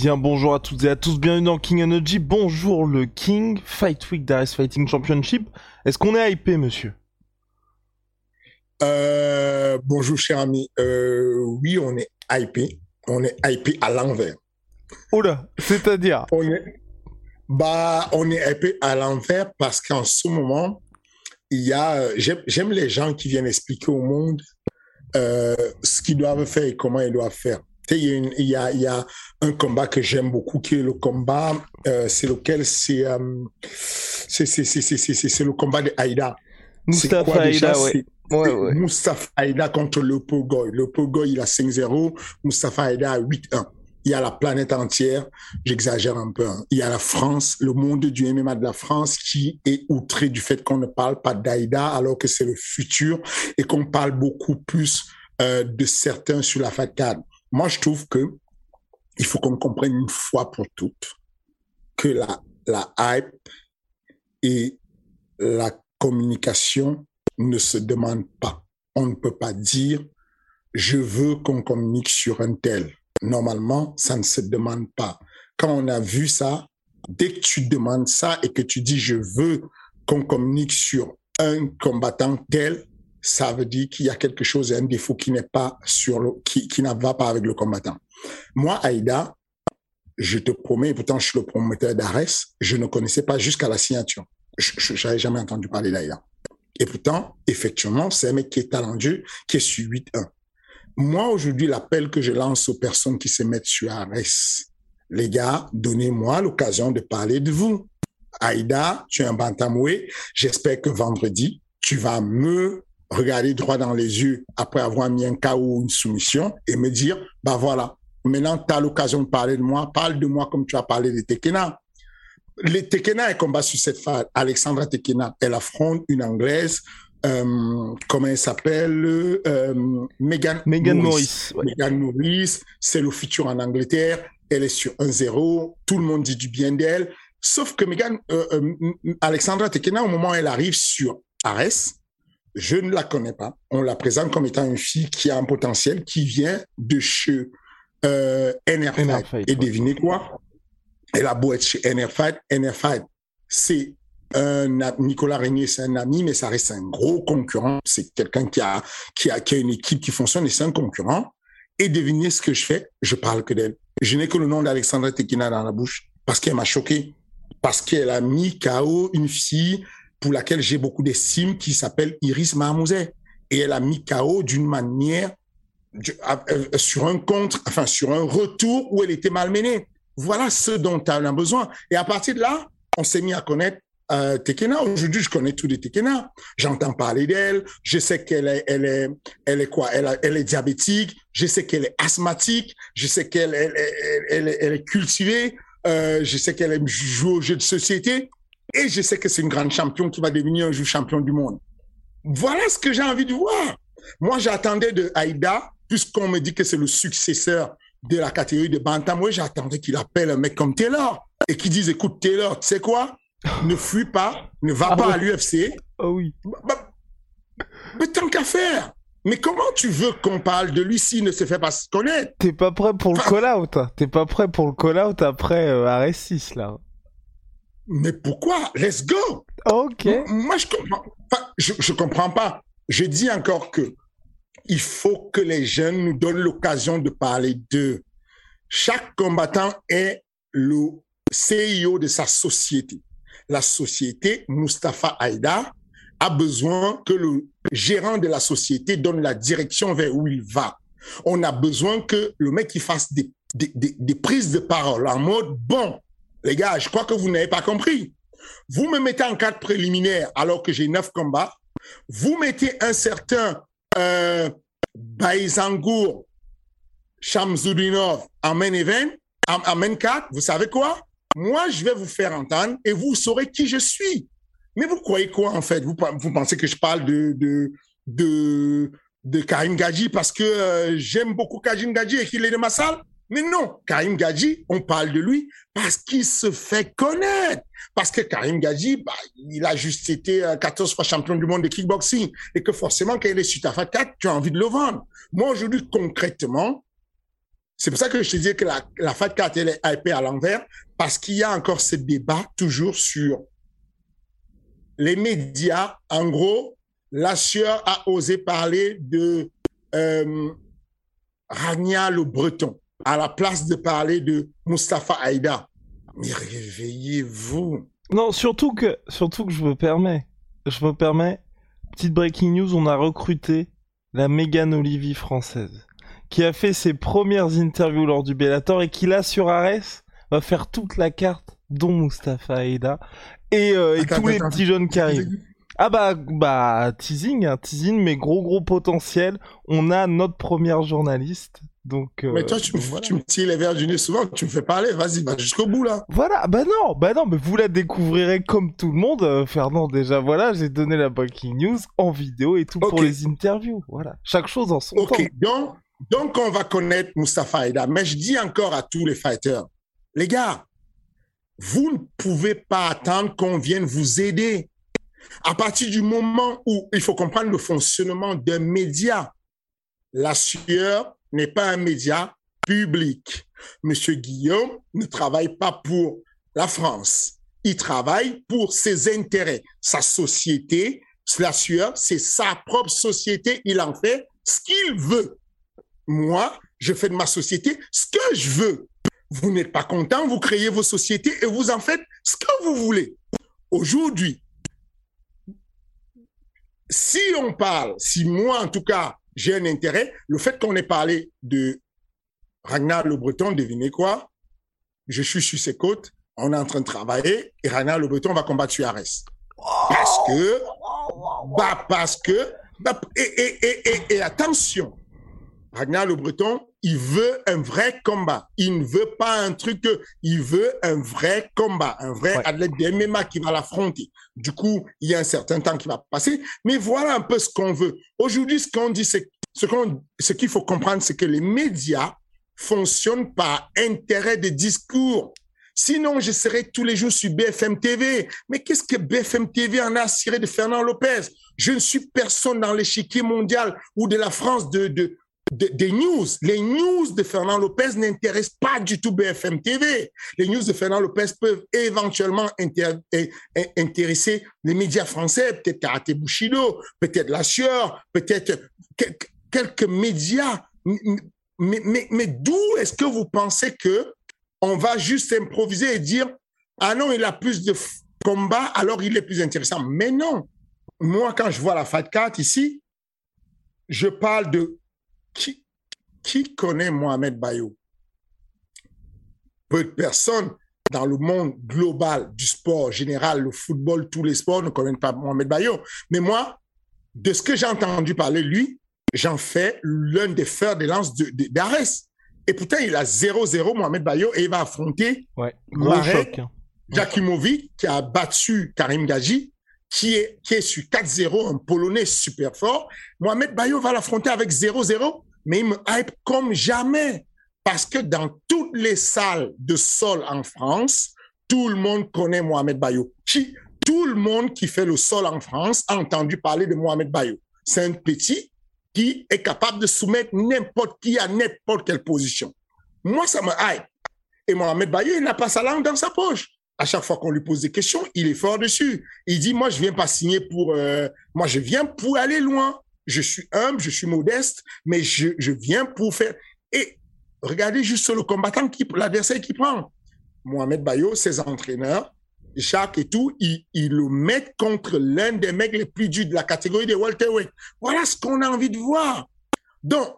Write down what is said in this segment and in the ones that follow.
Bien bonjour à toutes et à tous, bienvenue dans King Energy. Bonjour le King, Fight Week d'Ares Fighting Championship. Est-ce qu'on est hypé, monsieur? Euh, bonjour, cher ami. Euh, oui, on est hypé. On est hypé à l'envers. Oh là, c'est-à-dire? On est, bah, on est hypé à l'envers parce qu'en ce moment, il y a, j'aime j'aime les gens qui viennent expliquer au monde euh, ce qu'ils doivent faire et comment ils doivent faire. Il y, a y y un combat que j'aime beaucoup qui est le combat, euh, c'est lequel? C'est euh, c'est c'est le combat de Aïda. C'est quoi Mustafa déjà? Aïda, ouais. C'est- Ouais, c'est ouais. Mustafa Aïda contre le Pogoy. Le Pogoy, il a 5-0. Mustafa Aïda a 8-1. Il y a la planète entière, j'exagère un peu, hein. il y a la France, le monde du MMA de la France qui est outré du fait qu'on ne parle pas d'Aïda alors que c'est le futur et qu'on parle beaucoup plus euh, de certains sur la facade. Moi, je trouve que il faut qu'on comprenne une fois pour toutes que la, la hype et la communication ne se demandent pas. On ne peut pas dire je veux qu'on communique sur un tel. Normalement, ça ne se demande pas. Quand on a vu ça, dès que tu demandes ça et que tu dis je veux qu'on communique sur un combattant tel, ça veut dire qu'il y a quelque chose, un défaut qui n'est pas sur le, qui, qui ne pas avec le combattant. Moi, Aïda, je te promets, et pourtant je suis le promoteur d'Ares, je ne connaissais pas jusqu'à la signature. Je n'avais jamais entendu parler d'Aïda. Et pourtant, effectivement, c'est un mec qui est talentueux, qui est sur 8-1. Moi, aujourd'hui, l'appel que je lance aux personnes qui se mettent sur Ares, les gars, donnez-moi l'occasion de parler de vous. Aïda, tu es un bantamoué. J'espère que vendredi, tu vas me regarder droit dans les yeux après avoir mis un KO ou une soumission et me dire, bah voilà, maintenant tu as l'occasion de parler de moi, parle de moi comme tu as parlé de Tekena. Les Tekena est combat sur cette phase. Alexandra Tekena, elle affronte une Anglaise, euh, comment elle s'appelle, euh, Megan, Megan Morris. ouais. Megan Morris, c'est le futur en Angleterre. Elle est sur 1-0. Tout le monde dit du bien d'elle. Sauf que Megan, euh, euh, Alexandra Tekena, au moment où elle arrive sur Ares, je ne la connais pas. On la présente comme étant une fille qui a un potentiel, qui vient de chez euh, NR Fight. NR Fight, Et devinez quoi? Elle a beau être chez NR Fight. NR Fight, c'est un Nicolas Régnier, c'est un ami, mais ça reste un gros concurrent. C'est quelqu'un qui a, qui, a, qui a une équipe qui fonctionne et c'est un concurrent. Et devinez ce que je fais? Je parle que d'elle. Je n'ai que le nom d'Alexandra Tekina dans la bouche parce qu'elle m'a choqué. Parce qu'elle a mis KO une fille pour laquelle j'ai beaucoup d'estime qui s'appelle Iris Mahmouzet. Et elle a mis KO d'une manière, euh, sur un contre, enfin, sur un retour où elle était malmenée. Voilà ce dont elle a besoin. Et à partir de là, on s'est mis à connaître euh, Tekena. Aujourd'hui, je connais tous les Tekena. J'entends parler d'elle. Je sais qu'elle est, elle est, elle est quoi? Elle, est diabétique. Je sais qu'elle est asthmatique. Je sais qu'elle elle, elle est cultivée. Euh, je sais qu'elle aime jouer aux jeux de société. Et je sais que c'est une grande championne qui va devenir un jour champion du monde. Voilà ce que j'ai envie de voir. Moi, j'attendais de Aïda, puisqu'on me dit que c'est le successeur de la catégorie de Bantam, moi, j'attendais qu'il appelle un mec comme Taylor et qu'il dise, écoute, Taylor, tu sais quoi? Ne fuis pas, ne va Ah pas à l'UFC. Ah oui. Bah, mais tant qu'à faire. Mais comment tu veux qu'on parle de lui s'il ne se fait pas se connaître? T'es pas prêt pour le call-out. hein. T'es pas prêt pour le call-out après euh, Ares 6, là. Mais pourquoi? Let's go! Ok. Moi, je comprends. Enfin, je, je comprends pas. Je dis encore que il faut que les jeunes nous donnent l'occasion de parler d'eux. Chaque combattant est le CEO de sa société. La société Mustapha Haïda a besoin que le gérant de la société donne la direction vers où il va. On a besoin que le mec il fasse des, des, des, prises de parole en mode bon, les gars, je crois que vous n'avez pas compris. Vous me mettez en cadre préliminaire alors que j'ai neuf combats. Vous mettez un certain euh, Baïzangour Shamsudinov en main event, en, main 4. Vous savez quoi? Moi, je vais vous faire entendre et vous saurez qui je suis. Mais vous croyez quoi en fait? Vous, vous pensez que je parle de, de, de, de Karim Gadji parce que euh, j'aime beaucoup Karim Gadji et qu'il est de ma salle? Mais non, Karim Gadji, on parle de lui parce qu'il se fait connaître. Parce que Karim Gadji, bah, il a juste été 14 euh, fois champion du monde de kickboxing et que forcément, quand il est sur ta Fat 4, tu as envie de le vendre. Moi, aujourd'hui, concrètement, c'est pour ça que je te dis que la, la Fat 4, elle est hypée à l'envers parce qu'il y a encore ce débat toujours sur les médias, en gros, la sueur a osé parler de euh, Ragnar le Breton à la place de parler de Mustapha Haïda. Mais réveillez-vous. Non, surtout que, surtout que je me permets, je me permets, petite breaking news, on a recruté la Megan Olivier française, qui a fait ses premières interviews lors du Bellator et qui là sur Ares va faire toute la carte, dont Mustapha Haïda et, euh, tous les petits jeunes qui arrivent. Ah bah bah teasing, hein, teasing, mais gros gros potentiel. On a notre première journaliste. Donc, euh, mais toi, tu, me, tu me tires les verres du nez souvent, tu me fais parler, vas-y, va jusqu'au bout là. Voilà, bah non, bah non, mais vous la découvrirez comme tout le monde. Euh, Fernand, déjà, voilà, j'ai donné la breaking news en vidéo et tout pour les interviews. Voilà, chaque chose en son temps. Ok, donc, donc on va connaître Mustafa Aida, mais je dis encore à tous les fighters, les gars, vous ne pouvez pas attendre qu'on vienne vous aider. À partir du moment où il faut comprendre le fonctionnement d'un média, la sueur n'est pas un média public. Monsieur Guillaume ne travaille pas pour la France. Il travaille pour ses intérêts. Sa société, la sueur, c'est sa propre société. Il en fait ce qu'il veut. Moi, je fais de ma société ce que je veux. Vous n'êtes pas content, vous créez vos sociétés et vous en faites ce que vous voulez. Aujourd'hui, si on parle, si moi en tout cas j'ai un intérêt, le fait qu'on ait parlé de Ragnar Le Breton, devinez quoi? Je suis sur ses côtes, on est en train de travailler et Ragnar Le Breton va combattre Suarez. Parce que, bah parce que, bah, et, et, et, et, attention, Ragnar Le Breton, il veut un vrai combat. Il ne veut pas un truc, il veut un vrai combat, un vrai athlète de MMA qui va l'affronter. Du coup, il y a un certain temps qui va passer. Mais voilà un peu ce qu'on veut. Aujourd'hui, ce qu'on dit, c'est ce qu'on, ce qu'il faut comprendre, c'est que les médias fonctionnent par intérêt de discours. Sinon, je serais tous les jours sur BFM TV. Mais qu'est-ce que BFM TV en a à de Fernand Lopez? Je ne suis personne dans l'échiquier mondial ou de la France de, de, des news. Les news de Fernand Lopez n'intéressent pas du tout BFM TV. Les news de Fernand Lopez peuvent éventuellement intéresser les médias français, peut-être Karate Bushido, peut-être La Sueur, peut-être quelques médias. Mais, d'où est-ce que vous pensez que on va juste improviser et dire ah non, il a plus de combats, alors il est plus intéressant. Mais non. Moi, quand je vois la Fat 4 ici, je parle de qui, qui connaît Mohamed Bayo? Peu de personnes dans le monde global du sport général, le football, tous les sports ne connaissent pas Mohamed Bayo. Mais moi, de ce que j'ai entendu parler, lui, j'en fais l'un des fers de lance d'Ares. et pourtant, il a 0-0, Mohamed Bayo, et il va affronter ouais, Marek hein. Jakimovic, qui a battu Karim Gaji, qui est, sur 4-0, un Polonais super fort. Mohamed Bayo va l'affronter avec 0-0, mais il me hype comme jamais. Parce que dans toutes les salles de sol en France, tout le monde connaît Mohamed Bayo. Qui, tout le monde qui fait le sol en France a entendu parler de Mohamed Bayo. C'est un petit qui est capable de soumettre n'importe qui à n'importe quelle position. Moi, ça me hype. Et Mohamed Bayo, il n'a pas sa langue dans sa poche à chaque fois qu'on lui pose des questions, il est fort dessus. Il dit, moi, je viens pas signer pour... Euh, moi, je viens pour aller loin. Je suis humble, je suis modeste, mais je, je viens pour faire... Et regardez juste le combattant, qui, l'adversaire qui prend. Mohamed Bayo, ses entraîneurs, Jacques et tout, ils, le mettent contre l'un des mecs les plus durs de la catégorie des welterweight. Voilà ce qu'on a envie de voir. Donc,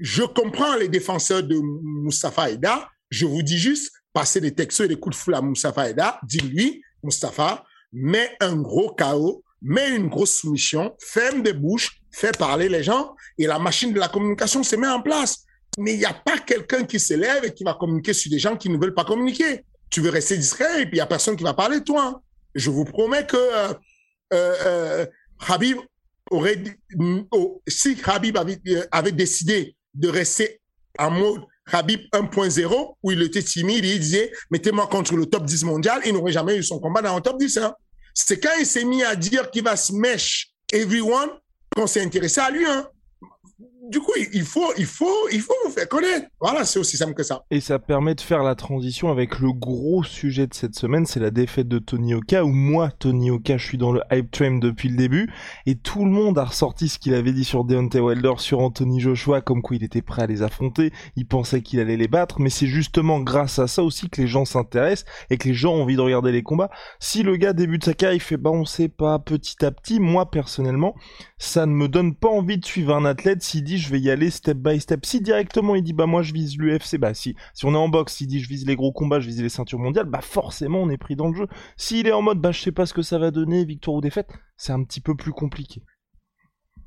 je comprends les défenseurs de Mustafa Eda. Je vous dis juste, passez des textos et des coups de foule à Mustafa Eda. Dis-lui, Mustafa, mets un gros chaos, mets une grosse soumission, ferme des bouches, fais parler les gens et la machine de la communication se met en place. Mais il n'y a pas quelqu'un qui s'élève et qui va communiquer sur des gens qui ne veulent pas communiquer. Tu veux rester discret et puis il n'y a personne qui va parler de toi. Je vous promets que euh, euh, euh Habib aurait, si Habib avait, avait décidé de rester en mode Habib 1.0, où il était timide, il disait, mettez-moi contre le top 10 mondial, il n'aurait jamais eu son combat dans le top 10. Hein. C'est quand il s'est mis à dire qu'il va smash everyone qu'on s'est intéressé à lui. Hein du coup, il faut, il faut, il faut vous faire connaître. Voilà, c'est aussi simple que ça. Et ça permet de faire la transition avec le gros sujet de cette semaine, c'est la défaite de Tony Oka, où moi, Tony Oka, je suis dans le hype train depuis le début, et tout le monde a ressorti ce qu'il avait dit sur Deontay Wilder, sur Anthony Joshua, comme quoi il était prêt à les affronter, il pensait qu'il allait les battre, mais c'est justement grâce à ça aussi que les gens s'intéressent, et que les gens ont envie de regarder les combats. Si le gars débute sa carrière, il fait, bah on sait pas, petit à petit, moi, personnellement, ça ne me donne pas envie de suivre un athlète s'il dit je vais y aller step by step. Si directement il dit bah moi je vise l'UFC, bah si si on est en boxe, s'il dit je vise les gros combats, je vise les ceintures mondiales, bah forcément on est pris dans le jeu. S'il est en mode bah je sais pas ce que ça va donner, victoire ou défaite, c'est un petit peu plus compliqué.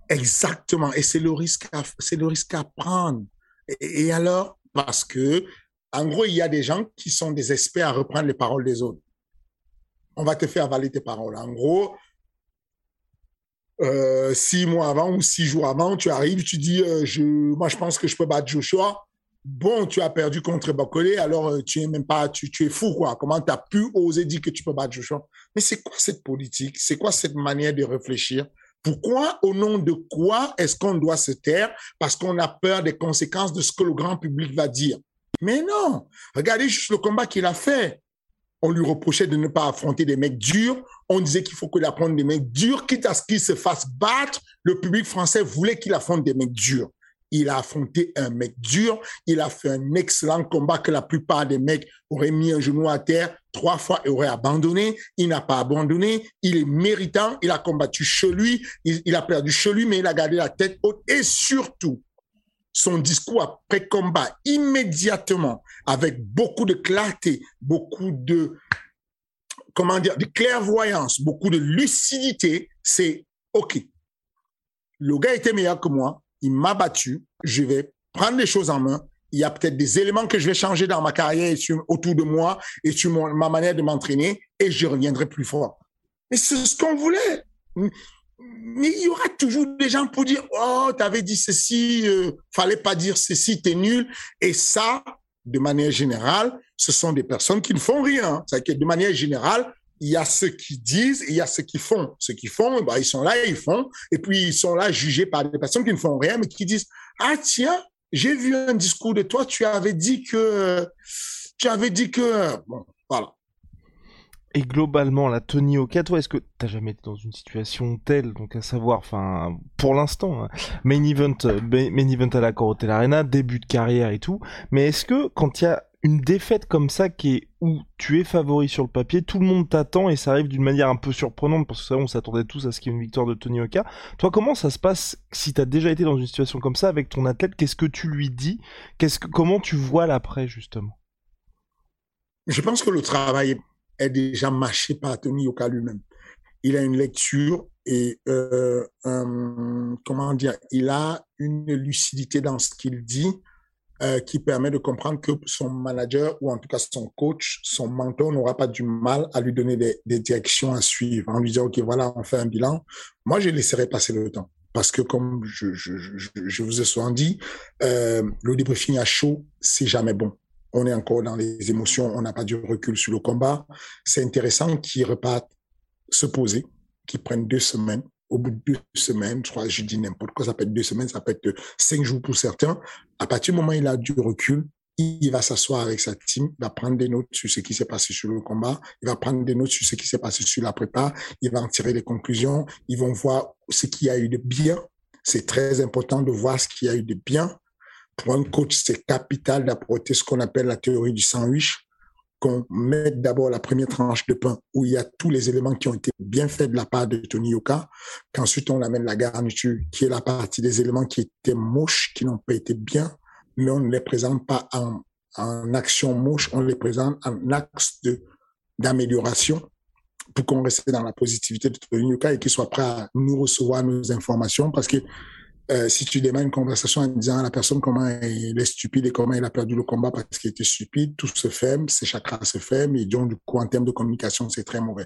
Exactement, et c'est le risque à, c'est le risque à prendre. Et, et alors parce que en gros il y a des gens qui sont des experts à reprendre les paroles des autres. On va te faire avaler tes paroles. En gros, euh, six mois avant ou six jours avant, tu arrives, tu dis, euh, moi, je pense que je peux battre Joshua. Bon, tu as perdu contre Bokole, alors euh, tu es même pas, tu, tu es fou, quoi. Comment tu as pu oser dire que tu peux battre Joshua? Mais c'est quoi cette politique? C'est quoi cette manière de réfléchir? Pourquoi, au nom de quoi est-ce qu'on doit se taire parce qu'on a peur des conséquences de ce que le grand public va dire? Mais non, regardez juste le combat qu'il a fait on lui reprochait de ne pas affronter des mecs durs. On disait qu'il faut qu'il affronte des mecs durs, quitte à ce qu'il se fasse battre. Le public français voulait qu'il affronte des mecs durs. Il a affronté un mec dur. Il a fait un excellent combat que la plupart des mecs auraient mis un genou à terre trois fois et auraient abandonné. Il n'a pas abandonné. Il est méritant. Il a combattu chez lui. Il, il a perdu chez lui, mais il a gardé la tête haute. Et surtout, son discours après combat immédiatement avec beaucoup de clarté, beaucoup de comment dire, de clairvoyance, beaucoup de lucidité, c'est OK. Le gars était meilleur que moi, il m'a battu, je vais prendre les choses en main. Il y a peut-être des éléments que je vais changer dans ma carrière et autour de moi et sur ma manière de m'entraîner et je reviendrai plus fort. Et c'est ce qu'on voulait mais il y aura toujours des gens pour dire oh t'avais dit ceci euh, fallait pas dire ceci t'es nul. Et ça de manière générale ce sont des personnes qui ne font rien. C'est que de manière générale il y a ceux qui disent et il y a ceux qui font. Ceux qui font bah, ils sont là ils font. Et puis ils sont là jugés par des personnes qui ne font rien mais qui disent ah tiens j'ai vu un discours de toi tu avais dit que tu avais dit que bon voilà et globalement, la Tony Oka, toi, est-ce que t'as jamais été dans une situation telle, donc à savoir, enfin, pour l'instant, hein, main event, euh, main event à la Hotel Arena, début de carrière et tout, mais est-ce que quand il y a une défaite comme ça qui est où tu es favori sur le papier, tout le monde t'attend et ça arrive d'une manière un peu surprenante parce que ça, on s'attendait tous à ce qu'il y ait une victoire de Tony Oka. Toi, comment ça se passe si t'as déjà été dans une situation comme ça avec ton athlète? Qu'est-ce que tu lui dis? Qu'est-ce que comment tu vois l'après justement? Je pense que le travail est déjà mâché par Tony Yoka lui-même. Il a une lecture et euh, comment dire, il a une lucidité dans ce qu'il dit euh, qui permet de comprendre que son manager ou en tout cas son coach, son mentor n'aura pas du mal à lui donner des, des, directions à suivre en lui disant ok voilà on fait un bilan. Moi je laisserai passer le temps parce que comme je, je, je, je vous ai souvent dit, euh, le débriefing à chaud c'est jamais bon on est encore dans les émotions, on n'a pas du recul sur le combat. C'est intéressant qu'ils repartent se poser, qu'ils prennent deux semaines. Au bout de deux semaines, je je dis n'importe quoi, ça peut être deux semaines, ça peut être cinq jours pour certains. À partir du moment où il a du recul, il va s'asseoir avec sa team, il va prendre des notes sur ce qui s'est passé sur le combat, il va prendre des notes sur ce qui s'est passé sur la prépa, il va en tirer des conclusions, ils vont voir ce qu'il y a eu de bien. C'est très important de voir ce qu'il y a eu de bien pour un coach, c'est capital d'apporter ce qu'on appelle la théorie du sandwich. qu'on mette d'abord la première tranche de pain où il y a tous les éléments qui ont été bien faits de la part de Tony Yoka, qu'ensuite on amène la garniture qui est la partie des éléments qui étaient moches, qui n'ont pas été bien, mais on ne les présente pas en, action moche, on les présente en axe d'amélioration pour qu'on reste dans la positivité de Tony Yoka et qu'il soit prêt à nous recevoir nos informations parce que euh, si tu démarres une conversation en disant à la personne comment il est stupide et comment il a perdu le combat parce qu'il était stupide, tout se ferme, ses chakras se ferment et donc du coup en termes de communication c'est très mauvais.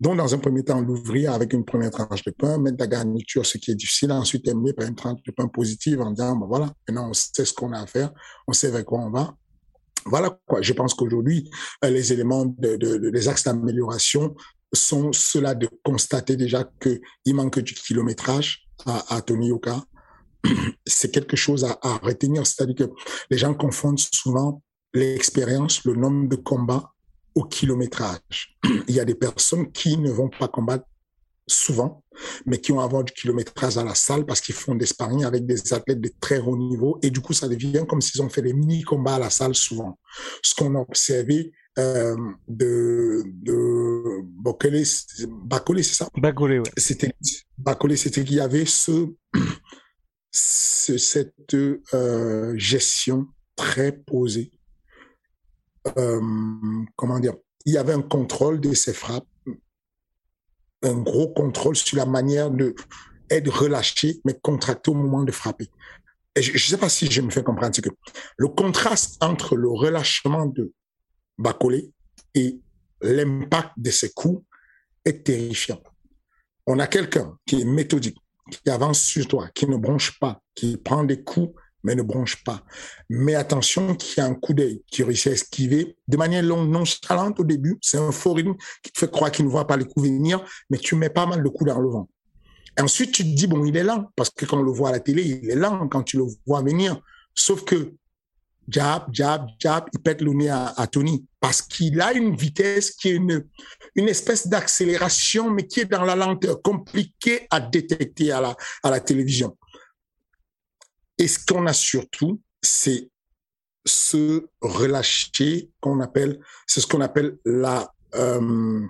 Donc dans un premier temps l'ouvrir avec une première tranche de pain, mettre la garniture ce qui est difficile, ensuite terminer par une tranche de pain positive en disant bon voilà maintenant on sait ce qu'on a à faire, on sait vers quoi on va. Voilà quoi. Je pense qu'aujourd'hui euh, les éléments de, de, de les axes d'amélioration sont ceux-là de constater déjà que il manque du kilométrage à, à Tony Yoka c'est quelque chose à, à retenir. C'est-à-dire que les gens confondent souvent l'expérience, le nombre de combats au kilométrage. Il y a des personnes qui ne vont pas combattre souvent, mais qui ont avoir du kilométrage à la salle parce qu'ils font des sparring avec des athlètes de très haut niveau et du coup ça devient comme s'ils ont fait des mini combats à la salle souvent. Ce qu'on a observé euh, de de Bokele, Bakole, c'est ça? Bakole, ouais. C'était Bakole, c'était qu'il y avait ce cette euh, gestion très posée. Euh, comment dire? Il y avait un contrôle de ses frappes, un gros contrôle sur la manière de être relâché, mais contracté au moment de frapper. Je ne sais pas si je me fais comprendre, c'est que le contraste entre le relâchement de Bacolé et l'impact de ses coups est terrifiant. On a quelqu'un qui est méthodique, qui avance sur toi, qui ne bronche pas, qui prend des coups, mais ne bronche pas. Mais attention, qui a un coup d'œil, qui réussit à esquiver de manière longue, nonchalante au début. C'est un faux rythme qui te fait croire qu'il ne voit pas les coups venir, mais tu mets pas mal de coups dans le vent. Ensuite, tu te dis, bon, il est lent, parce que quand on le voit à la télé, il est lent quand tu le vois venir. Sauf que jab, jab, jab, il pète le nez à, Tony parce qu'il a une vitesse qui est une, une espèce d'accélération, mais qui est dans la lenteur, compliquée à détecter à la, à la télévision. Et ce qu'on a surtout, c'est ce relâcher qu'on appelle, c'est ce qu'on appelle la, euh,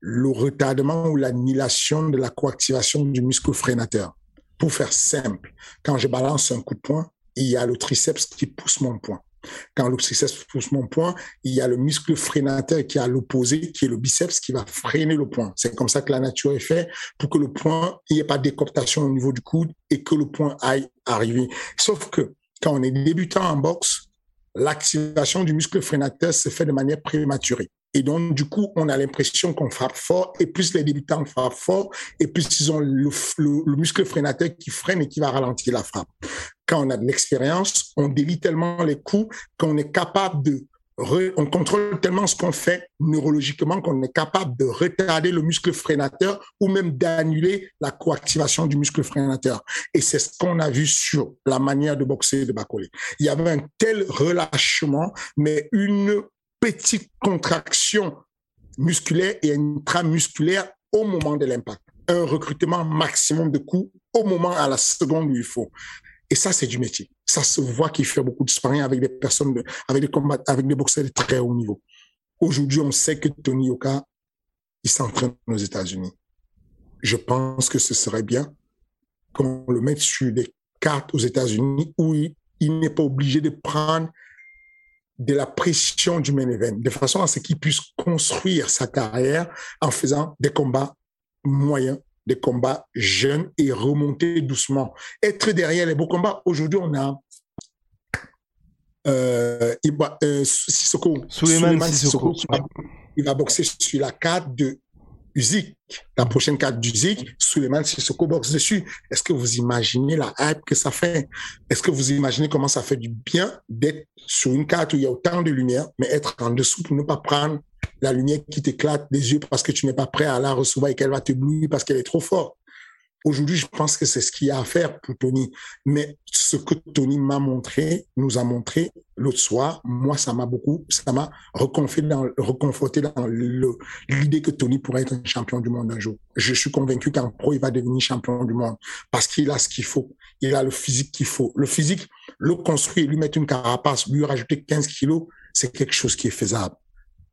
le retardement ou l'annihilation de la coactivation du muscle freinateur. Pour faire simple, quand je balance un coup de poing, il y a le triceps qui pousse mon poing. Quand le triceps pousse mon poing, il y a le muscle freinateur qui est à l'opposé, qui est le biceps, qui va freiner le poing. C'est comme ça que la nature est faite pour que le poing, il n'y ait pas de décoptation au niveau du coude et que le poing aille arriver. Sauf que quand on est débutant en boxe, l'activation du muscle freinateur se fait de manière prématurée. Et donc, du coup, on a l'impression qu'on frappe fort, et plus les débutants frappent fort, et plus ils ont le, le, le, muscle freinateur qui freine et qui va ralentir la frappe. Quand on a de l'expérience, on délie tellement les coups qu'on est capable de on contrôle tellement ce qu'on fait neurologiquement qu'on est capable de retarder le muscle freinateur ou même d'annuler la coactivation du muscle freinateur. Et c'est ce qu'on a vu sur la manière de boxer de Bacolé. Il y avait un tel relâchement, mais une petite contraction musculaire et intramusculaire au moment de l'impact. Un recrutement maximum de coups au moment, à la seconde où il faut. Et ça, c'est du métier. Ça se voit qu'il fait beaucoup de sparring avec des personnes, avec des combats, avec des boxeurs de très haut niveau. Aujourd'hui, on sait que Tony Yoka, il s'entraîne aux États-Unis. Je pense que ce serait bien qu'on le mette sur des cartes aux États-Unis où il, il n'est pas obligé de prendre de la pression du main event, de façon à ce qu'il puisse construire sa carrière en faisant des combats moyens, des combats jeunes et remonter doucement. Être derrière les beaux combats. Aujourd'hui, on a euh, Iba, euh, Sissoko, Suleiman Sissoko. Sissoko. Il va boxer sur la carte de Usyk, la prochaine carte d'Usyk, Suleiman Sissoko boxe dessus. Est-ce que vous imaginez la hype que ça fait? Est-ce que vous imaginez comment ça fait du bien d'être sur une carte où il y a autant de lumière, mais être en dessous pour ne pas prendre la lumière qui t'éclate des yeux parce que tu n'es pas prêt à la recevoir et qu'elle va te blouir parce qu'elle est trop forte. Aujourd'hui, je pense que c'est ce qu'il y a à faire pour Tony. Mais ce que Tony m'a montré, nous a montré l'autre soir, moi, ça m'a beaucoup, ça m'a reconforté dans, reconforté dans l'idée que Tony pourrait être un champion du monde un jour. Je suis convaincu qu'en pro, il va devenir champion du monde parce qu'il a ce qu'il faut. Il a le physique qu'il faut. Le physique, le construire, lui mettre une carapace, lui rajouter 15 kilos, c'est quelque chose qui est faisable.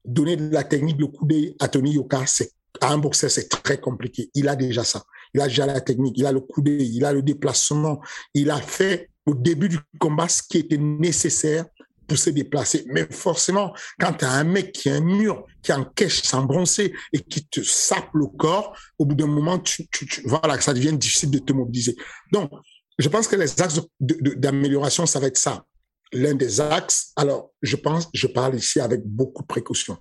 Donner de la technique, le coup à Tony Yoka, c'est à un boxeur, c'est très compliqué. Il a déjà ça. Il a déjà la technique, il a le coup d'œil, il a le déplacement. Il a fait au début du combat ce qui était nécessaire pour se déplacer. Mais forcément, quand tu as un mec qui a un mur, qui encaisse sans et qui te sape le corps, au bout d'un moment, tu, tu, tu, voilà, ça devient difficile de te mobiliser. Donc, je pense que les axes d'amélioration, ça va être ça. L'un des axes, alors je pense, je parle ici avec beaucoup de précaution.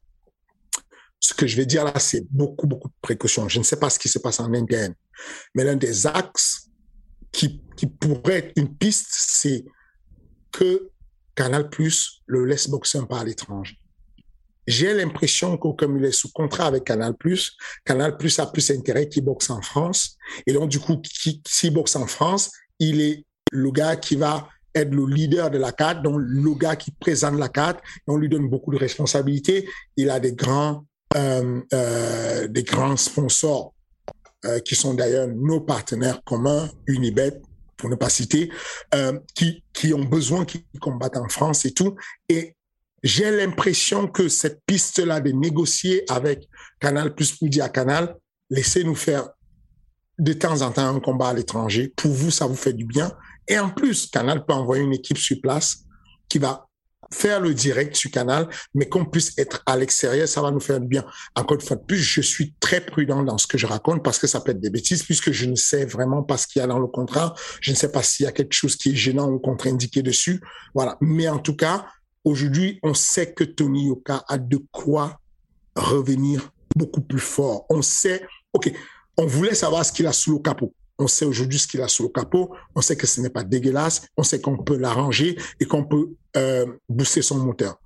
Ce que je vais dire là, c'est beaucoup, beaucoup de précaution. Je ne sais pas ce qui se passe en interne, mais l'un des axes qui, qui pourrait être une piste, c'est que Canal Plus le laisse boxer un peu à l'étranger. J'ai l'impression que comme il est sous contrat avec Canal Plus, Canal Plus a plus intérêt qu'il boxe en France. Et donc, du coup, s'il boxe en France, il est le gars qui va être le leader de la carte, donc le gars qui présente la carte. On lui donne beaucoup de responsabilités. Il a des grands, euh, euh, des grands sponsors euh, qui sont d'ailleurs nos partenaires communs, Unibet, pour ne pas citer, qui, qui ont besoin qu'ils combattent en France et tout. Et j'ai l'impression que cette piste-là de négocier avec Canal plus pour dire Canal, laissez-nous faire de temps en temps un combat à l'étranger. Pour vous, ça vous fait du bien. Et en plus, Canal peut envoyer une équipe sur place qui va faire le direct sur Canal, mais qu'on puisse être à l'extérieur, ça va nous faire du bien. Encore une fois de plus, je suis très prudent dans ce que je raconte parce que ça peut être des bêtises puisque je ne sais vraiment pas ce qu'il y a dans le contrat. Je ne sais pas s'il y a quelque chose qui est gênant ou contre-indiqué dessus. Voilà. Mais en tout cas, aujourd'hui, on sait que Tony Yoka a de quoi revenir beaucoup plus fort. On sait, OK, on voulait savoir ce qu'il a sous le capot. On sait aujourd'hui ce qu'il a sous le capot. On sait que ce n'est pas dégueulasse. On sait qu'on peut l'arranger et qu'on peut euh, booster son moteur.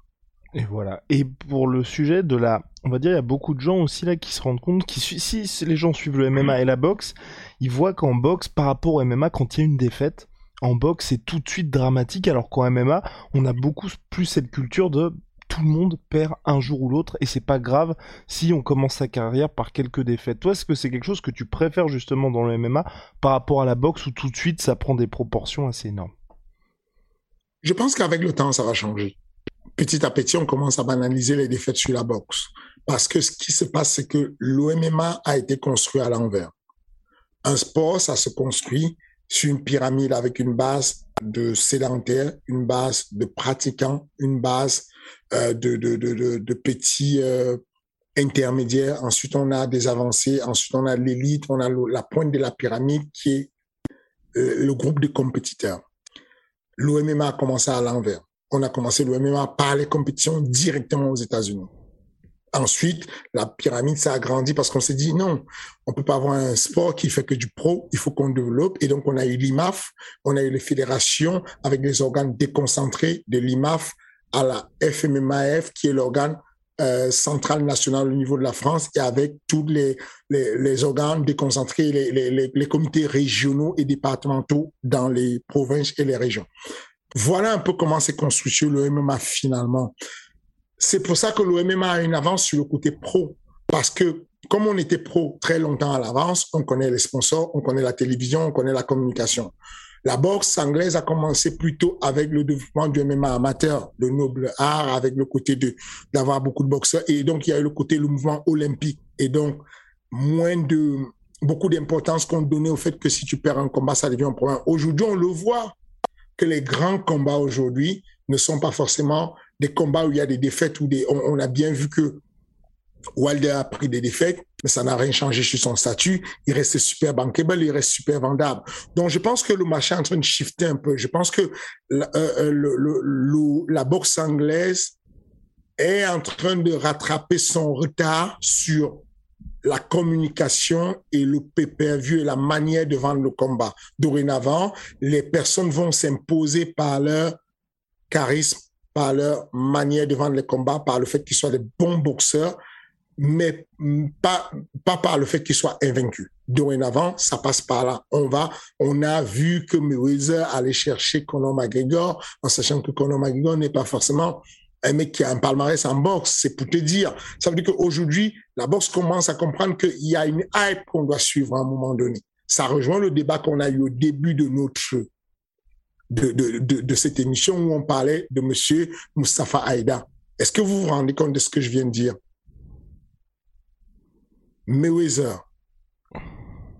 Et voilà. Et pour le sujet de la, on va dire, il y a beaucoup de gens aussi là qui se rendent compte, qui si les gens suivent le MMA et la boxe, ils voient qu'en boxe, par rapport au MMA, quand il y a une défaite, en boxe, c'est tout de suite dramatique, alors qu'en MMA, on a beaucoup plus cette culture de tout le monde perd un jour ou l'autre et c'est pas grave si on commence sa carrière par quelques défaites. Toi, est-ce que c'est quelque chose que tu préfères justement dans le MMA par rapport à la boxe où tout de suite ça prend des proportions assez énormes? Je pense qu'avec le temps, ça va changer. Petit à petit, on commence à banaliser les défaites sur la boxe. Parce que ce qui se passe, c'est que l'OMMA a été construit à l'envers. Un sport, ça se construit sur une pyramide avec une base de sédentaires, une base de pratiquants, une base de, de, petits euh, intermédiaires. Ensuite, on a des avancées. Ensuite, on a l'élite. On a la pointe de la pyramide qui est euh, le groupe de compétiteurs. L'OMMA a commencé à l'envers. On a commencé l'OMMA par les compétitions directement aux États-Unis. Ensuite, la pyramide s'est agrandie parce qu'on s'est dit non, on peut pas avoir un sport qui fait que du pro, il faut qu'on développe. Et donc, on a eu l'IMAF, on a eu les fédérations avec des organes déconcentrés de l'IMAF à la FMMAF, qui est l'organe euh, central national au niveau de la France, et avec tous les, les, les organes déconcentrés, les, les, les, comités régionaux et départementaux dans les provinces et les régions. Voilà un peu comment s'est construit le MMA finalement. C'est pour ça que le MMA a une avance sur le côté pro, parce que comme on était pro très longtemps à l'avance, on connaît les sponsors, on connaît la télévision, on connaît la communication. La boxe anglaise a commencé plutôt avec le développement du MMA amateur, le noble art, avec le côté d'avoir beaucoup de boxeurs. Et donc, il y a eu le côté, le mouvement olympique. Et donc, moins de, beaucoup d'importance qu'on donnait au fait que si tu perds un combat, ça devient un problème. Aujourd'hui, on le voit que les grands combats aujourd'hui ne sont pas forcément des combats où il y a des défaites ou des, on a bien vu que Wilder a pris des défaites, mais ça n'a rien changé sur son statut. Il reste super bankable, il reste super vendable. Donc, je pense que le marché est en train de shifter un peu. Je pense que la, euh, euh le, le, boxe anglaise est en train de rattraper son retard sur la communication et le pay-per-view et la manière de vendre le combat. Dorénavant, les personnes vont s'imposer par leur charisme, par leur manière de vendre les combats, par le fait qu'ils soient des bons boxeurs mais pas, pas par le fait qu'il soit invaincu. Dorénavant, ça passe par là. On va, on a vu que Mayweather allait chercher Conor McGregor, en sachant que Conor McGregor n'est pas forcément un mec qui a un palmarès en boxe. C'est pour te dire. Ça veut dire qu'aujourd'hui, la boxe commence à comprendre qu'il y a une hype qu'on doit suivre à un moment donné. Ça rejoint le débat qu'on a eu au début de notre de, de, de, cette émission où on parlait de monsieur Mustafa Haïda Est-ce que vous vous rendez compte de ce que je viens de dire? Mayweather,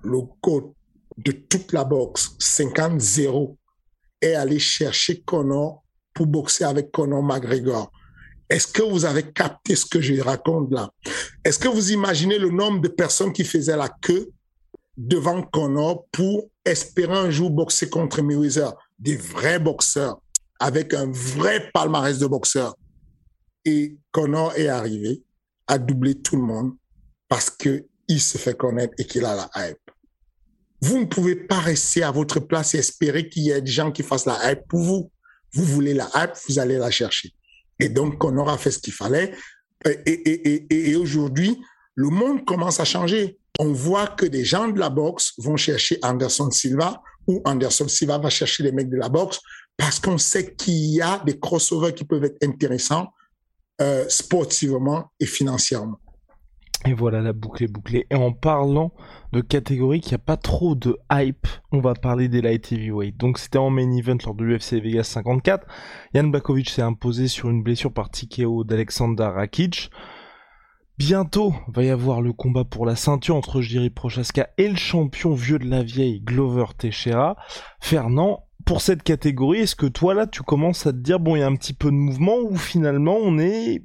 le code de toute la boxe, 50-0, est allé chercher Conor pour boxer avec Conor McGregor. Est-ce que vous avez capté ce que je raconte là? Est-ce que vous imaginez le nombre de personnes qui faisaient la queue devant Conor pour espérer un jour boxer contre Mayweather? Des vrais boxeurs, avec un vrai palmarès de boxeurs. Et Conor est arrivé à doubler tout le monde parce qu'il se fait connaître et qu'il a la hype. Vous ne pouvez pas rester à votre place et espérer qu'il y ait des gens qui fassent la hype pour vous. Vous voulez la hype, vous allez la chercher. Et donc, on aura fait ce qu'il fallait. Et, aujourd'hui, le monde commence à changer. On voit que des gens de la boxe vont chercher Anderson Silva ou Anderson Silva va chercher les mecs de la boxe parce qu'on sait qu'il y a des crossovers qui peuvent être intéressants euh, sportivement et financièrement. Et voilà, la boucle est bouclée. Et en parlant de catégories qui a pas trop de hype, on va parler des light heavyweight. Donc c'était en main event lors de l'UFC Vegas 54. Jan Bakovic s'est imposé sur une blessure par TKO d'Alexander Rakic. Bientôt va y avoir le combat pour la ceinture entre Jiri Prochaska et le champion vieux de la vieille Glover Teixeira. Fernand, pour cette catégorie, est-ce que toi là tu commences à te dire bon il y a un petit peu de mouvement ou finalement on est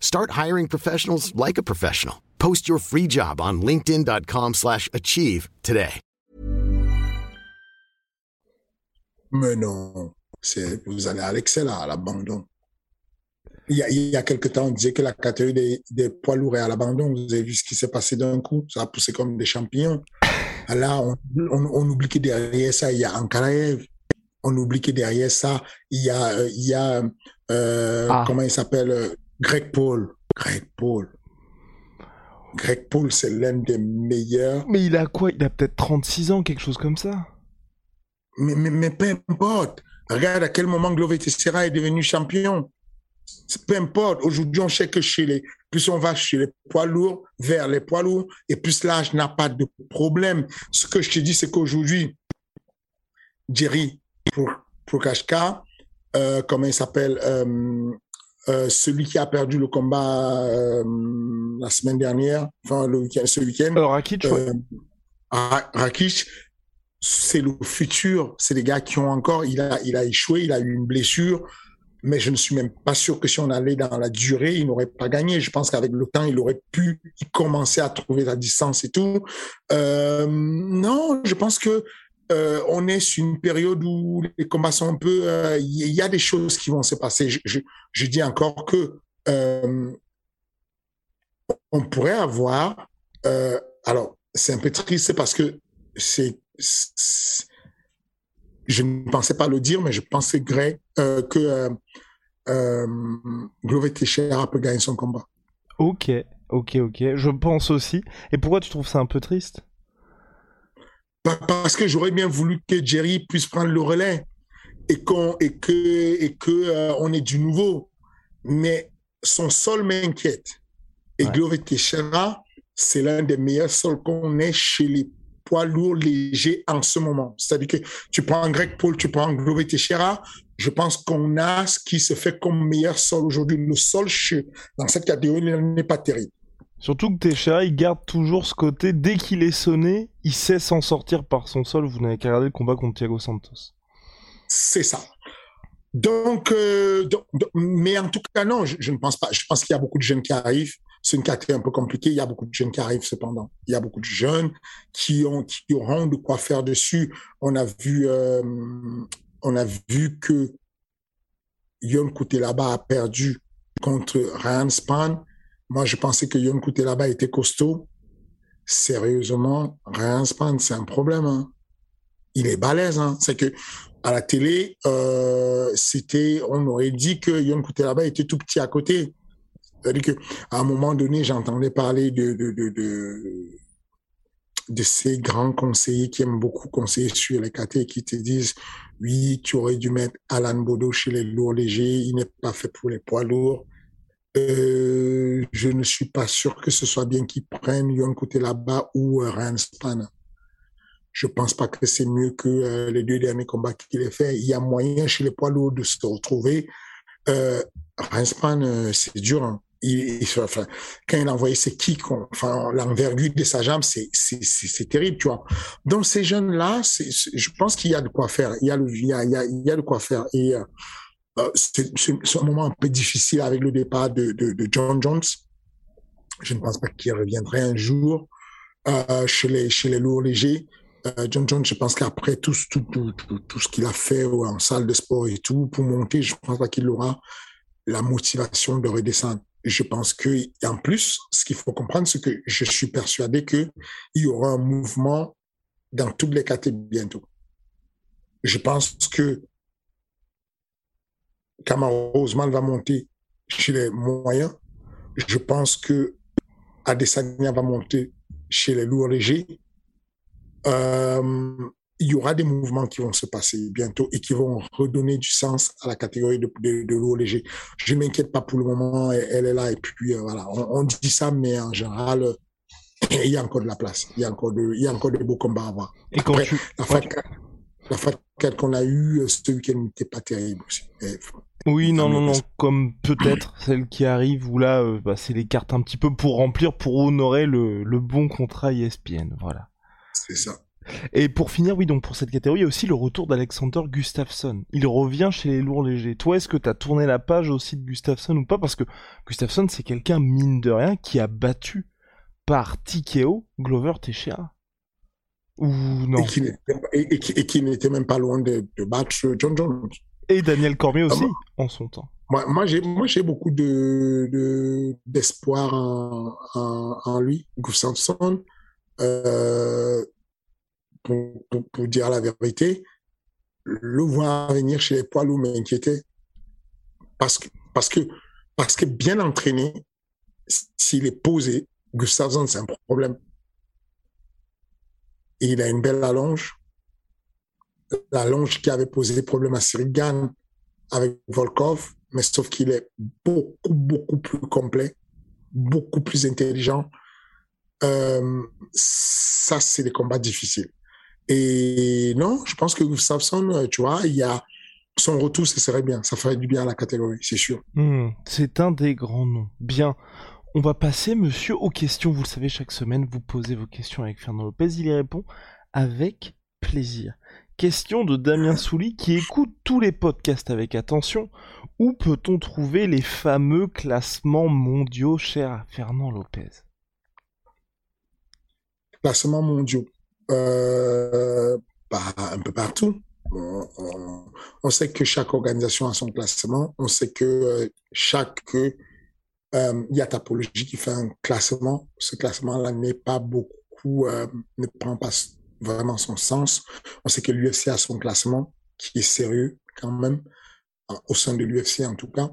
Start hiring professionals like a professional. Post your free job on linkedin.com/achieve today. Mais non, c'est vous allez à l'excellent, à l'abandon. Il y, a, il y a quelque temps, on disait que la catégorie des, des poids lourds est à l'abandon. Vous avez vu ce qui s'est passé d'un coup. Ça a poussé comme des champignons. Là, on, on, on, oublie que derrière ça, il y a Ankaraev. On oublie que derrière ça, il y a, il y a euh, ah. comment il s'appelle Greg Paul. Greg Paul. Greg Paul, c'est l'un des meilleurs. Mais il a quoi? Il a peut-être 36 ans, quelque chose comme ça. Mais, mais, mais peu importe. Regarde à quel moment Glover Teixeira est devenu champion. Peu importe. Aujourd'hui, on sait que chez les, plus on va chez les poids lourds, vers les poids lourds, et plus l'âge n'a pas de problème. Ce que je te dis, c'est qu'aujourd'hui, Jerry pour, pour Kashka, euh, comment il s'appelle, euh, euh, celui qui a perdu le combat euh, la semaine dernière, enfin le ce week-end. Euh, Rakic, ouais. Rakic, c'est le futur. C'est des gars qui ont encore, il a, il a échoué, il a eu une blessure, mais je ne suis même pas sûr que si on allait dans la durée, il n'aurait pas gagné. Je pense qu'avec le temps, il aurait pu commencer à trouver la distance et tout. non, je pense que euh, on est sur une période où les combats sont un peu... Il euh, y a des choses qui vont se passer. Je, dis encore que euh, on pourrait avoir... Alors, c'est un peu triste parce que c'est... Je ne pensais pas le dire, mais je pensais Greg, que Glover Teixeira peut gagner son combat. Ok, ok, ok. Je pense aussi. Et pourquoi tu trouves ça un peu triste? Parce que j'aurais bien voulu que Jerry puisse prendre le relais et qu'on et que et que euh, on ait du nouveau. Mais son sol m'inquiète. Et ouais. Glover Teixeira, c'est l'un des meilleurs sols qu'on ait chez les poids lourds légers en ce moment. C'est-à-dire que tu prends Greg Paul, tu prends Glover Teixeira, je pense qu'on a ce qui se fait comme meilleur sol aujourd'hui. Le sol chez, dans cette catégorie n'est pas terrible. Surtout que Teixeira, il garde toujours ce côté, dès qu'il est sonné, il sait s'en sortir par son sol. Vous n'avez qu'à regarder le combat contre Thiago Santos. C'est ça. Donc, euh, mais en tout cas, non, je, ne pense pas. Je pense qu'il y a beaucoup de jeunes qui arrivent. C'est une catégorie un peu compliquée. Il y a beaucoup de jeunes qui arrivent cependant. Il y a beaucoup de jeunes qui ont, qui auront de quoi faire dessus. On a vu, euh, on a vu que Yon là-bas a perdu contre Ryan Span moi, je pensais que Yon là-bas était costaud. Sérieusement, rien Span, c'est un problème. Hein. Il est balèze. Hein. C'est que à la télé, euh, c'était, on aurait dit que Yon là-bas était tout petit à côté. C'est-à-dire qu'à un moment donné, j'entendais parler de, de, de, de, de ces grands conseillers qui aiment beaucoup conseiller sur les KT et qui te disent oui, tu aurais dû mettre Alan Bodo chez les lourds légers, il n'est pas fait pour les poids lourds. Euh, je ne suis pas sûr que ce soit bien qu'ils prennent Yon Côté là-bas ou euh, Ryan Span. Je pense pas que c'est mieux que euh, les deux derniers combats qu'il a fait. Il y a moyen chez les poids lourds de se retrouver. Euh, euh, c'est dur. Hein. Il, il, quand il a envoyé ses kicks, enfin, l'envergure de sa jambe, c'est, c'est, terrible, tu vois. Donc, ces jeunes-là, je pense qu'il y a de quoi faire. Il y a, le, il il y a, il y a de quoi faire. Et, c'est, c'est un moment un peu difficile avec le départ de, John Jones. Je ne pense pas qu'il reviendrait un jour euh, chez les, lourds légers. Euh, John Jones, je pense qu'après tout ce qu'il a fait en salle de sport et tout, pour monter, je ne pense pas qu'il aura la motivation de redescendre je pense que, en plus, ce qu'il faut comprendre, c'est que je suis persuadé qu'il y aura un mouvement dans toutes les catégories bientôt. Je pense que Kamaro Osman va monter chez les moyens. Je pense que Adesanya va monter chez les lourds légers. Euh, il y aura des mouvements qui vont se passer bientôt et qui vont redonner du sens à la catégorie de, de, de l'eau léger. Je ne m'inquiète pas pour le moment, elle, est là et puis euh, voilà, on, on, dit ça, mais en général, euh, il y a encore de la place, il y a encore de, il y a encore de beaux combats à avoir. Et quand Après, tu... la FAT, la FAT qu'on a eue euh, ce week-end n'était pas terrible aussi. Et, oui, non, non, non, comme peut-être celle qui arrive où là, euh, bah, c'est les cartes un petit peu pour remplir, pour honorer le, le bon contrat ESPN, voilà. C'est ça. Et pour finir, oui, donc pour cette catégorie, il y a aussi le retour d'Alexander Gustafsson. Il revient chez les lourds légers. Toi, est-ce que tu as tourné la page aussi de Gustafsson ou pas? Parce que Gustafsson, c'est quelqu'un, mine de rien, qui a battu par TKO Glover Teixeira. Ou non Et qui n'était, même pas loin de, de battre John Jones. Et Daniel Cormier aussi, Ah bon en son temps. Moi, moi, j'ai, beaucoup de, de, d'espoir en, en, en lui, Gustafsson. Euh, pour, pour, pour, dire la vérité, le voir venir chez les poids lourds m'inquiétait. Parce que, parce que, parce que bien entraîné, s'il est posé, Gustafsson, c'est un problème. Il a une belle allonge. L'allonge qui avait posé problème à Sirigan avec Volkov, mais sauf qu'il est beaucoup, beaucoup plus complet, beaucoup plus intelligent. Euh, ça, c'est des combats difficiles. Et non, je pense que Gustafsson, tu vois, son retour, ce serait bien. Ça ferait du bien à la catégorie, c'est sûr. Mmh, c'est un des grands noms. Bien. On va passer, monsieur, aux questions. Vous le savez, chaque semaine, vous posez vos questions avec Fernand Lopez. Il y répond avec plaisir. Question de Damien Souli qui écoute tous les podcasts avec attention. Où peut-on trouver les fameux classements mondiaux chers à Fernand Lopez? Classements mondiaux euh, bah, un peu partout. On, on, on, sait que chaque organisation a son classement. On sait que euh, chaque euh, il y a Tapologie qui fait un classement. Ce classement-là n'est pas beaucoup, euh, ne prend pas vraiment son sens. On sait que l'UFC a son classement qui est sérieux quand même au sein de l'UFC en tout cas.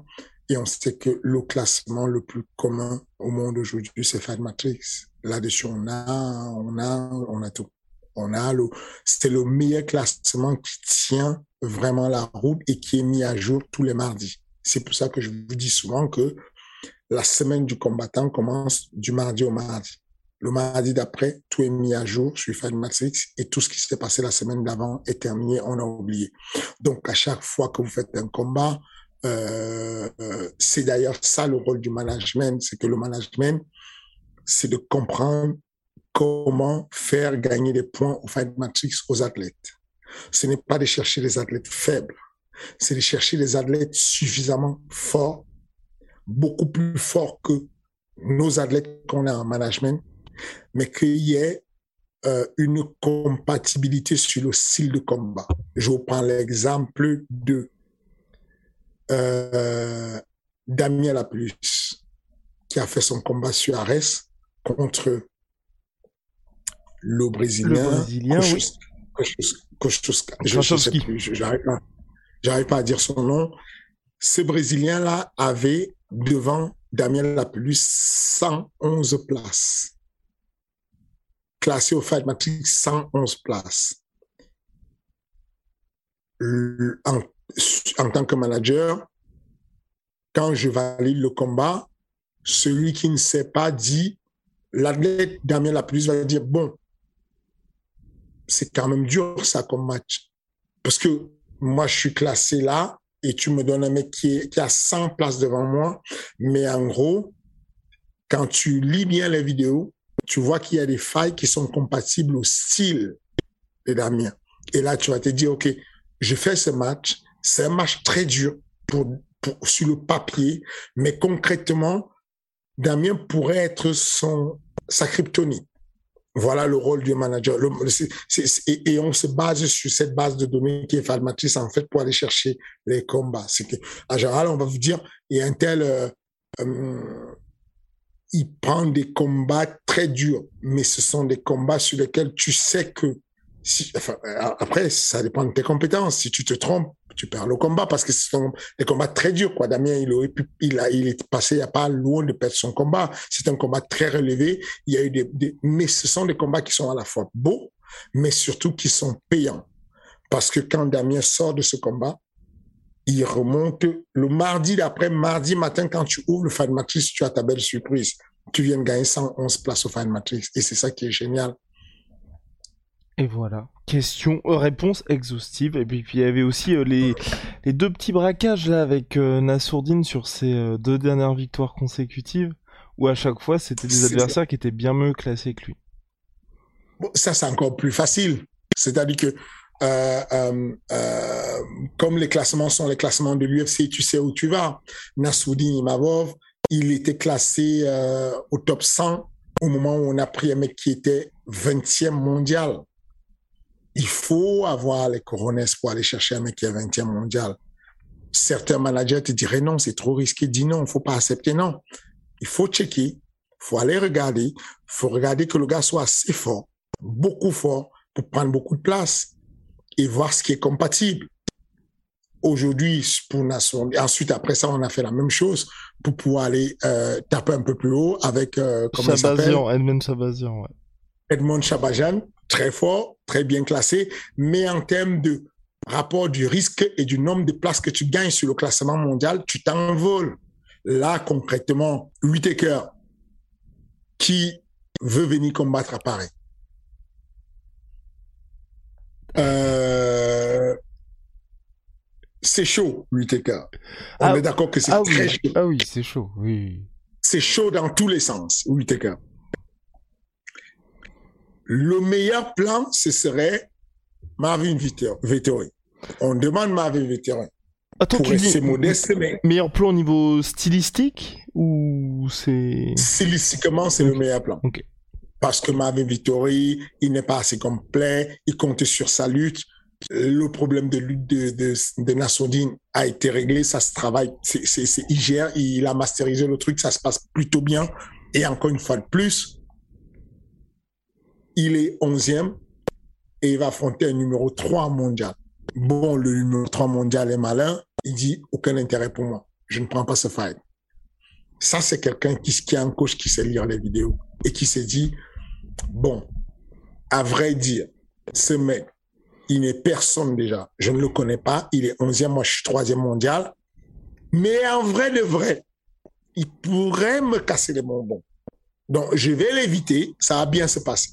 Et on sait que le classement le plus commun au monde aujourd'hui, c'est Fight Matrix. Là-dessus, on a, on a, on a tout on a le, c'est le meilleur classement qui tient vraiment la route et qui est mis à jour tous les mardis. C'est pour ça que je vous dis souvent que la semaine du combattant commence du mardi au mardi. Le mardi d'après, tout est mis à jour sur Fight Matrix et tout ce qui s'est passé la semaine d'avant est terminé, on a oublié. Donc, à chaque fois que vous faites un combat, euh, euh, c'est d'ailleurs ça le rôle du management, c'est que le management, c'est de comprendre comment faire gagner des points au Fight Matrix aux athlètes. Ce n'est pas de chercher les athlètes faibles, c'est de chercher les athlètes suffisamment forts, beaucoup plus forts que nos athlètes qu'on a en management, mais qu'il y ait euh, une compatibilité sur le style de combat. Je vous prends l'exemple de euh, Damien Laplus, qui a fait son combat sur Ares contre le Brésilien. Le Brésilien, oui. J'arrive pas, pas à dire son nom. Ce Brésilien-là avait devant Damien la plus 111 places. Classé au Fight Matrix, 111 places. En, en tant que manager, quand je valide le combat, celui qui ne sait pas dit, l'athlète Damien la plus va dire, bon, c'est quand même dur ça comme match. Parce que moi, je suis classé là et tu me donnes un mec qui, qui a 100 places devant moi. Mais en gros, quand tu lis bien les vidéos, tu vois qu'il y a des failles qui sont compatibles au style de Damien. Et là, tu vas te dire, OK, je fais ce match. C'est un match très dur pour, pour, sur le papier, mais concrètement, Damien pourrait être son, sa kryptonite. Voilà le rôle du manager. Et, on se base sur cette base de données qui est Falmatrice en fait pour aller chercher les combats. C'est en général, on va vous dire, il y a un tel, euh, euh, il prend des combats très durs, mais ce sont des combats sur lesquels tu sais que, enfin, après, ça dépend de tes compétences. Si tu te trompes, tu perds le combat parce que ce sont des combats très durs. Quoi. Damien, il, aurait pu, il, a, il est passé il n'y a pas loin de perdre son combat. C'est un combat très relevé. Il y a eu des, mais ce sont des combats qui sont à la fois beaux, mais surtout qui sont payants. Parce que quand Damien sort de ce combat, il remonte le mardi d'après, mardi matin, quand tu ouvres le Fan Matrix, tu as ta belle surprise. Tu viens de gagner 111 places au Fan Matrix. Et c'est ça qui est génial. Et voilà. Question, euh, réponse exhaustive. Et puis, puis il y avait aussi euh, les, les deux petits braquages là avec euh, Nassourdine sur ses euh, deux dernières victoires consécutives, où à chaque fois c'était des adversaires qui étaient bien mieux classés que lui. Bon, ça c'est encore plus facile. C'est-à-dire que comme les classements sont les classements de l'UFC, tu sais où tu vas. Nassourdine Imavov, il était classé au top 100 au moment où on a pris un mec qui était 20e mondial il faut avoir les coronets pour aller chercher un mec qui est 20e mondial. Certains managers te diraient non, c'est trop risqué. Dis non, il faut pas accepter. Non, il faut checker, il faut aller regarder, il faut regarder que le gars soit assez fort, beaucoup fort pour prendre beaucoup de place et voir ce qui est compatible. Aujourd'hui, pour Nation, ensuite après ça, on a fait la même chose pour pouvoir aller euh, taper un peu plus haut avec euh, comment Chabazian, Edmond Chabazian, ouais. Edmond Chabazian, très fort, très bien classé, mais en termes de rapport du risque et du nombre de places que tu gagnes sur le classement mondial, tu t'envoles. Là, concrètement, Whitaker, qui veut venir combattre à Paris? Euh, c'est chaud, Whitaker. On Ah, est d'accord que c'est Ah très oui, chaud. ah oui, c'est chaud, oui. C'est chaud dans tous les sens, Whitaker. Le meilleur plan, ce serait Marvin Vettori. On demande Marvin Vettori. Attends, Pour tu dis rester modeste, mais meilleur plan au niveau stylistique ou c'est stylistiquement, c'est le meilleur plan. Parce que Marvin Vittori, il n'est pas assez complet, il compte sur sa lutte. Le problème de lutte de, de, de Nassourdine a été réglé, ça se travaille, c'est, il gère, il a masterisé le truc, ça se passe plutôt bien. Et encore une fois de plus, il est 11e et il va affronter un numéro 3 mondial. Bon, le numéro 3 mondial est malin, il dit aucun intérêt pour moi, je ne prends pas ce fight. Ça, c'est quelqu'un qui, qui a un coach qui sait lire les vidéos et qui s'est dit, bon, à vrai dire, ce mec, il n'est personne déjà. Je ne le connais pas. Il est 11e, moi je suis 3e mondial. Mais en vrai de vrai, il pourrait me casser les bonbons. Donc, je vais l'éviter. Ça va bien se passer.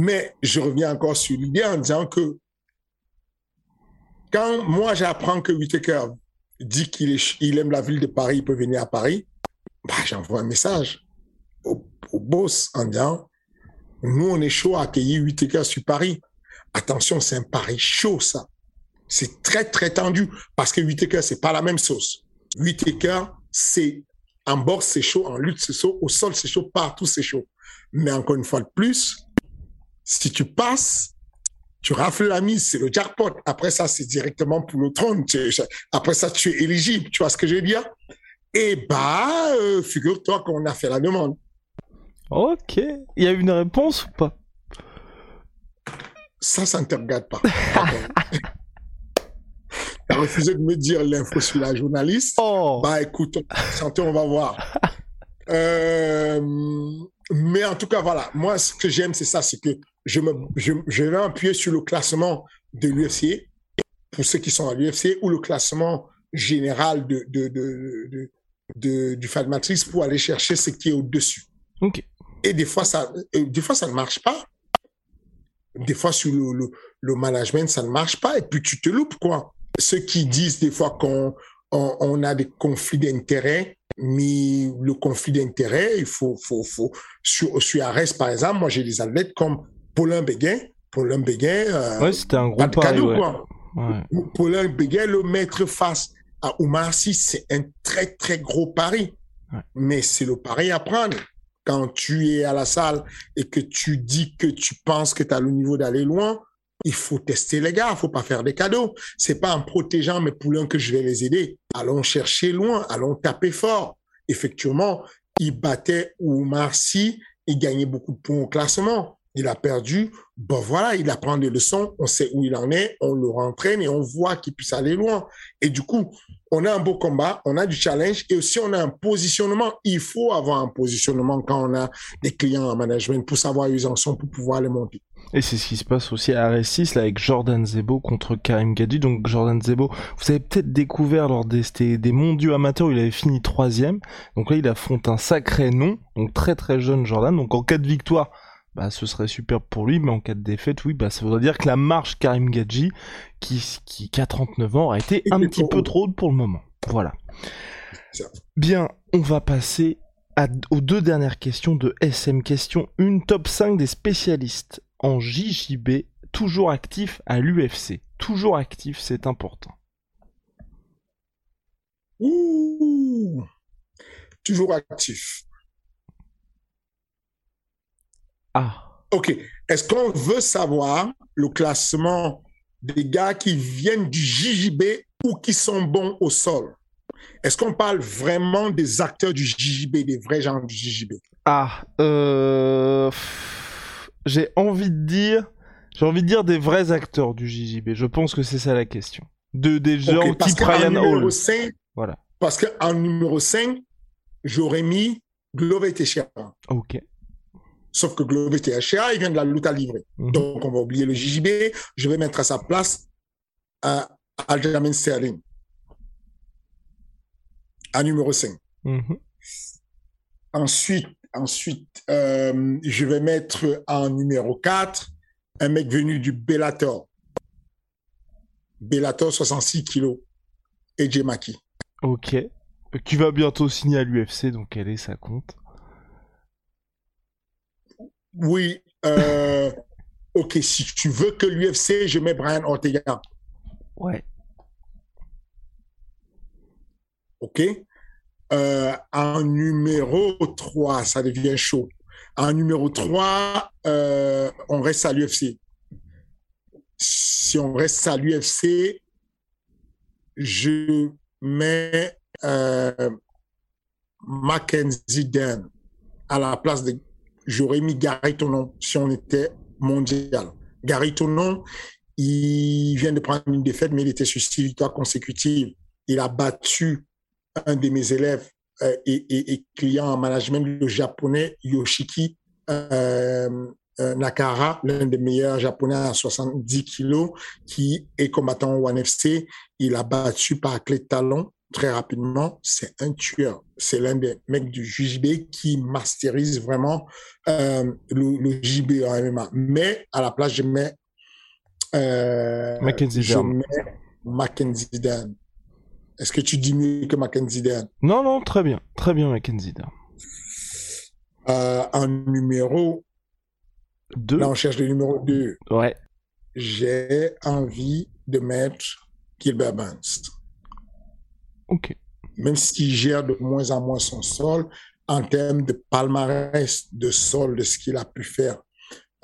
Mais je reviens encore sur l'idée en disant que quand moi j'apprends que Whitaker dit qu'il aime la ville de Paris, il peut venir à Paris, bah, j'envoie un message au, boss en disant nous, on est chaud à accueillir Whitaker sur Paris. Attention, c'est un pari chaud, ça. C'est très, très tendu parce que Whitaker, c'est pas la même sauce. Whitaker, c'est en boxe, c'est chaud, en lutte, c'est chaud, au sol, c'est chaud, partout, c'est chaud. Mais encore une fois de plus, si tu passes, tu rafles la mise, c'est le jackpot. Après ça, c'est directement pour le trône. Après ça, tu es éligible. Tu vois ce que je veux dire? Et bah, euh, figure-toi qu'on a fait la demande. Ok. Il y a une réponse ou pas? Ça, ça ne te regarde pas. T'as refusé de me dire l'info sur la journaliste? Oh Bah écoute, santé, on va voir. Euh, mais en tout cas, voilà. Moi, ce que j'aime, c'est ça, c'est que je, me, je, je vais appuyer sur le classement de l'UFC, pour ceux qui sont à l'UFC, ou le classement général de, de, de, de, du Fat Matrix pour aller chercher ce qui est au-dessus. Ok. Et des fois, ça, des fois, ça ne marche pas. Des fois, sur le, le, le management, ça ne marche pas. Et puis, tu te loupes, quoi. Ceux qui disent des fois qu'on on, on a des conflits d'intérêts, mais le conflit d'intérêts, il faut, faut, faut, sur, sur Arès, par exemple, moi, j'ai des athlètes comme Paulin Béguin. Paulin Béguin, euh, Ouais, c'était un gros pari, cadeau, ouais. quoi. Ouais. Paulin Béguin, le mettre face à Oumar Sy, c'est un très, très gros pari. Ouais. Mais c'est le pari à prendre. Quand tu es à la salle et que tu dis que tu penses que tu as le niveau d'aller loin, il faut tester les gars, il faut pas faire des cadeaux. C'est pas en protégeant mes poulains que je vais les aider. Allons chercher loin, allons taper fort. Effectivement, il battait Oumar Sy, il gagnait beaucoup de points au classement. Il a perdu. Bon, voilà, il apprend des leçons. On sait où il en est. On le rentraîne et on voit qu'il puisse aller loin. Et du coup, on a un beau combat, on a du challenge et aussi on a un positionnement. Il faut avoir un positionnement quand on a des clients en management pour savoir où ils en sont pour pouvoir les monter. Et c'est ce qui se passe aussi à RS6 là, avec Jordan Zebo contre Karim Gadji. Donc Jordan Zebo, vous avez peut-être découvert lors des, des mondiaux amateurs où il avait fini troisième. Donc là, il affronte un sacré nom, donc très très jeune Jordan. Donc en cas de victoire, bah ce serait superbe pour lui, mais en cas de défaite, oui, bah ça voudrait dire que la marche Karim Gadji, qui, qui, qui a 39 ans, a été un Et petit peu trop haute pour le moment. Voilà. Bien, on va passer à- aux deux dernières questions de SM Question. Une top 5 des spécialistes en JJB, toujours actifs à l'UFC. Toujours actifs, c'est important. Ouh, toujours actif. Ah, OK. Est-ce qu'on veut savoir le classement des gars qui viennent du JJB ou qui sont bons au sol? Est-ce qu'on parle vraiment des acteurs du JJB, des vrais gens du JJB? ah, euh... J'ai envie de dire... J'ai envie de dire des vrais acteurs du JJB. Je pense que c'est ça la question. De des gens Ok, parce type Ryan numéro Hall. 5, Voilà. parce qu'en numéro 5, j'aurais mis Glover Teixeira. Ok. Sauf que Glover Teixeira, il vient de la lutte à livrer. Mhm. Donc, on va oublier le JJB. Je vais mettre à sa place euh, Aljamain Sterling. À numéro 5. Mhm. Ensuite, ensuite euh, je vais mettre en numéro 4 un mec venu du Bellator. Bellator 66 kilos. Et Maki. Ok. Qui va bientôt signer à l'UFC, donc elle est, ça compte. Oui. euh, ok, si tu veux que l'UFC, je mets Brian Ortega. Ouais. OK? Euh, en numéro 3, ça devient chaud. En numéro 3, euh, on reste à l'UFC. Si on reste à l'UFC, je mets euh, Mackenzie Dan à la place de. J'aurais mis Gary Tonon si on était mondial. Gary Tonon, il vient de prendre une défaite, mais il était sur six victoires consécutives. Il a battu un de mes élèves euh, et, et, et client en management, le japonais Yoshiki euh, euh, Nakara, l'un des meilleurs japonais à 70 kilos, qui est combattant au One FC. Il a battu par clé de talon très rapidement. C'est un tueur. C'est l'un des mecs du JB qui masterise vraiment euh, le, le JB en MMA. Mais à la place, je mets, euh, Mackenzie je mets Mackenzie Dan. Est-ce que tu dis mieux que Mackenzie Dan? Non, non, très bien. Très bien, Mackenzie. Dan. Euh, en numéro, Deux. là on cherche le numéro 2. Ouais. J'ai envie de mettre Gilbert Burns. Ok. Même s'il gère de moins en moins son sol, en termes de palmarès de sol, de ce qu'il a pu faire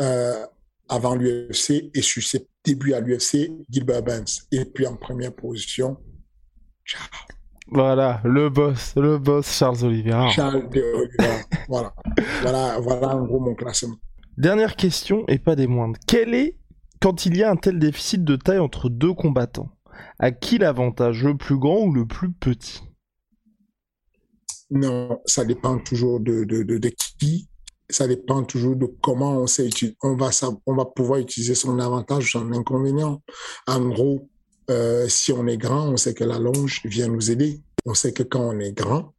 euh, avant l'UFC et sur ses débuts à l'UFC, Gilbert Burns. Et puis en première position, ciao. Voilà, le boss, le boss Charles Oliveira. Charles de Oliveira. voilà. voilà. Voilà en gros mon classement. Dernière question, et pas des moindres. Quel est, quand il y a un tel déficit de taille entre deux combattants, À qui l'avantage Le plus grand ou le plus petit? Non, ça dépend toujours de, de, de, qui. Ça dépend toujours de comment on sait on va on va pouvoir utiliser son avantage ou son inconvénient. En gros, euh, si on est grand, on sait que la longe vient nous aider. On sait que quand on est grand,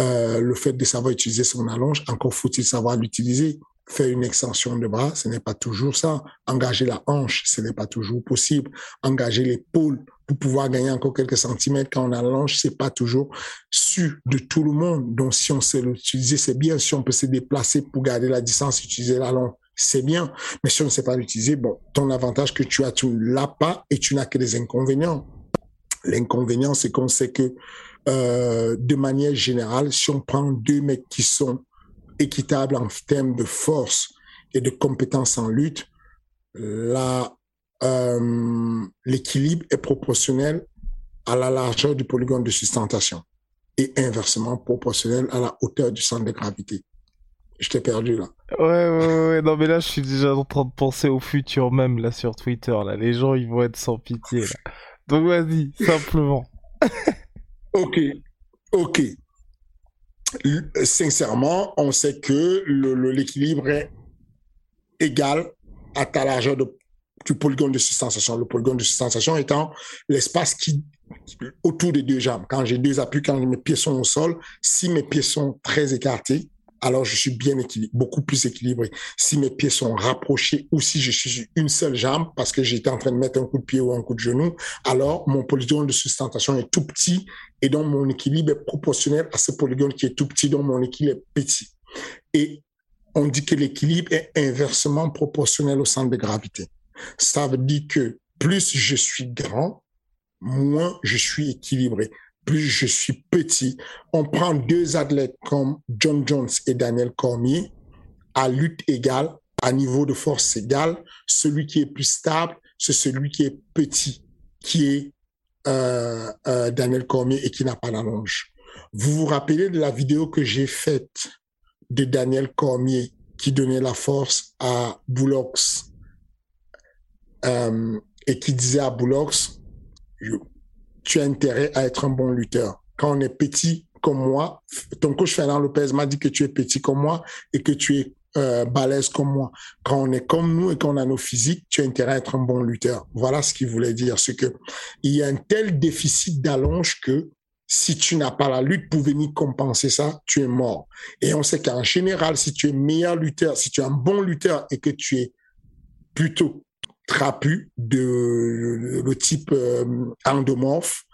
euh, le fait de savoir utiliser son allonge, encore faut-il savoir l'utiliser. Faire une extension de bras, ce n'est pas toujours ça. Engager la hanche, ce n'est pas toujours possible. Engager l'épaule pour pouvoir gagner encore quelques centimètres quand on a l'allonge, c'est pas toujours su de tout le monde. Donc, si on sait l'utiliser, c'est bien. Si on peut se déplacer pour garder la distance, utiliser la longe, c'est bien. Mais si on ne sait pas l'utiliser, bon, ton avantage que tu as, tu ne l'as pas et tu n'as que des inconvénients. L'inconvénient, c'est qu'on sait que euh, de manière générale, si on prend deux mecs qui sont équitables en termes de force et de compétences en lutte, euh, l'équilibre est proportionnel à la largeur du polygone de sustentation et inversement proportionnel à la hauteur du centre de gravité. Je t'ai perdu là. Ouais, ouais, ouais, non mais là je suis déjà en train de penser au futur même là sur Twitter là. Les gens ils vont être sans pitié là. Donc vas-y, simplement. Ok, ok. Sincèrement, on sait que l'équilibre est égal à ta largeur de, du polygone de sensation. Le polygone de sensation étant l'espace qui autour des deux jambes. Quand j'ai deux appuis, quand mes pieds sont au sol, si mes pieds sont très écartés, alors je suis bien équilibré, beaucoup plus équilibré. Si mes pieds sont rapprochés ou si je suis une seule jambe parce que j'étais en train de mettre un coup de pied ou un coup de genou, alors mon polygone de sustentation est tout petit et donc mon équilibre est proportionnel à ce polygone qui est tout petit, donc mon équilibre est petit. Et on dit que l'équilibre est inversement proportionnel au centre de gravité. Ça veut dire que plus je suis grand, moins je suis équilibré plus je suis petit. On prend deux athlètes comme John Jones et Daniel Cormier à lutte égale, à niveau de force égal. Celui qui est plus stable, c'est celui qui est petit, qui est euh, euh, Daniel Cormier et qui n'a pas la longe. Vous vous rappelez de la vidéo que j'ai faite de Daniel Cormier qui donnait la force à Boulox euh, et qui disait à Boulox, tu as intérêt à être un bon lutteur. Quand on est petit comme moi, ton coach Fernand Lopez m'a dit que tu es petit comme moi et que tu es euh, balèze comme moi. Quand on est comme nous et qu'on a nos physiques, tu as intérêt à être un bon lutteur. Voilà ce qu'il voulait dire. C'est que il y a un tel déficit d'allonge que si tu n'as pas la lutte pour venir compenser ça, tu es mort. Et on sait qu'en général, si tu es meilleur lutteur, si tu es un bon lutteur et que tu es plutôt trapu de le type euh, endomorphe.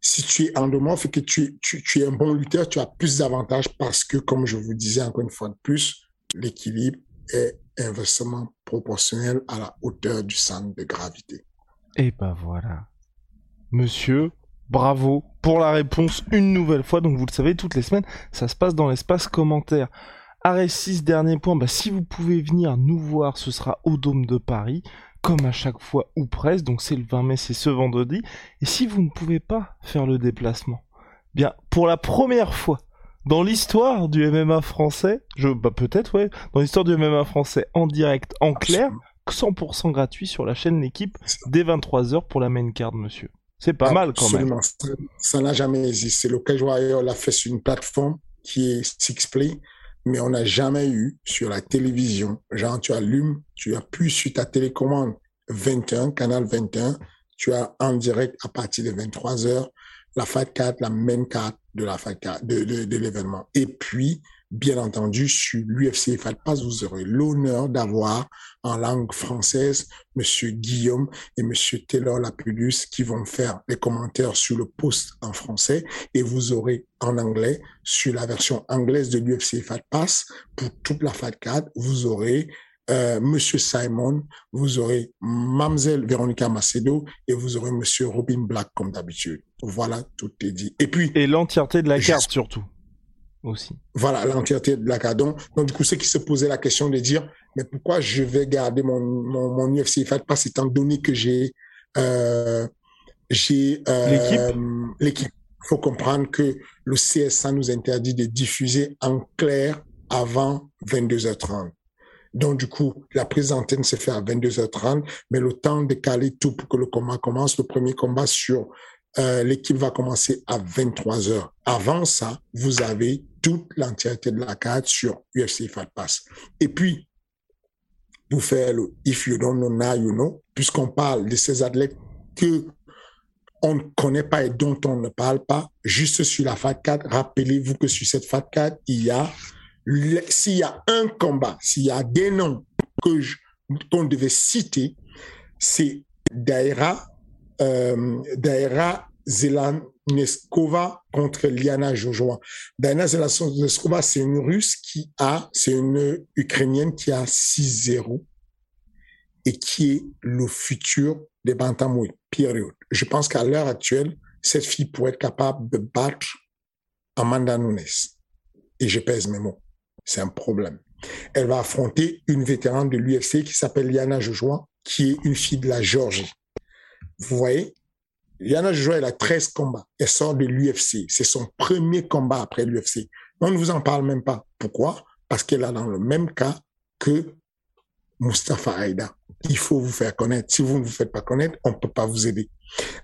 Si tu es endomorphe et que tu, tu, es un bon lutteur, tu as plus d'avantages parce que, comme je vous disais encore une fois de plus, l'équilibre est inversement proportionnel à la hauteur du centre de gravité. Et ben voilà. Monsieur, bravo pour la réponse une nouvelle fois. Donc vous le savez, toutes les semaines, ça se passe dans l'espace commentaire. Arrêt 6, dernier point. Bah, si vous pouvez venir nous voir, ce sera au Dôme de Paris comme à chaque fois ou presque, donc c'est le 20 mai, c'est ce vendredi. Et si vous ne pouvez pas faire le déplacement, bien pour la première fois dans l'histoire du MMA français, je bah peut-être ouais, dans l'histoire du MMA français en direct, en clair, 100% gratuit sur la chaîne L'équipe dès 23h pour la main card, monsieur. C'est pas mal quand même. Ça n'a jamais existé. Le Cage Warrior l'a fait sur une plateforme qui est Sixplay mais on n'a jamais eu sur la télévision, genre tu allumes, tu appuies sur ta télécommande 21, canal 21, tu as en direct à partir de 23 heures la Fight 4, la même carte de la Fight 4, de, de, de l'événement. Et puis, bien entendu, sur l'UFC Fight Pass, vous aurez l'honneur d'avoir en langue française Monsieur Guillaume et Monsieur Taylor Lapulus qui vont faire les commentaires sur le post en français et vous aurez en anglais sur la version anglaise de l'UFC Fight Pass pour toute la Fight Card, vous aurez euh, Monsieur Simon, vous aurez Mamselle Véronica Macedo et vous aurez Monsieur Robin Black comme d'habitude. Voilà, tout est dit. Et puis et l'entièreté de la carte surtout aussi. Voilà, l'entièreté de la carte. Donc, du coup, ceux qui se posaient la question de dire, mais pourquoi je vais garder mon, mon, mon UFC Fight Pass étant donné que j'ai euh, j'ai euh, l'équipe. Il faut comprendre que le CSA nous interdit de diffuser en clair avant 22h30. Donc, du coup, la prise d'antenne se fait à 22h30, mais le temps de caler tout pour que le combat commence. Le premier combat sur euh, l'équipe va commencer à 23h. Avant ça, vous avez toute l'entièreté de la carte sur UFC Fight Pass. Et puis, pour faire le If you don't know now, you know, puisqu'on parle de ces athlètes que on ne connaît pas et dont on ne parle pas, juste sur la Fat 4, rappelez-vous que sur cette Fat 4, il y a, s'il y a un combat, s'il y a des noms que qu'on devait citer, c'est Daira, euh, Daira Zelaneskova contre Liana Jojoa. Daira Zelaneskova, c'est une Russe qui a, c'est une Ukrainienne qui a 6-0 et qui est le futur des bantamweight, période. Je pense qu'à l'heure actuelle, cette fille pourrait être capable de battre Amanda Nunes. Et je pèse mes mots. C'est un problème. Elle va affronter une vétérane de l'UFC qui s'appelle Liana Jojoa, qui est une fille de la Géorgie. Vous voyez, Liana Jojoa, elle a 13 combats. Elle sort de l'UFC. C'est son premier combat après l'UFC. On ne vous en parle même pas. Pourquoi? Parce qu'elle est dans le même cas que Mustafa Aïda. Il faut vous faire connaître. Si vous ne vous faites pas connaître, on ne peut pas vous aider.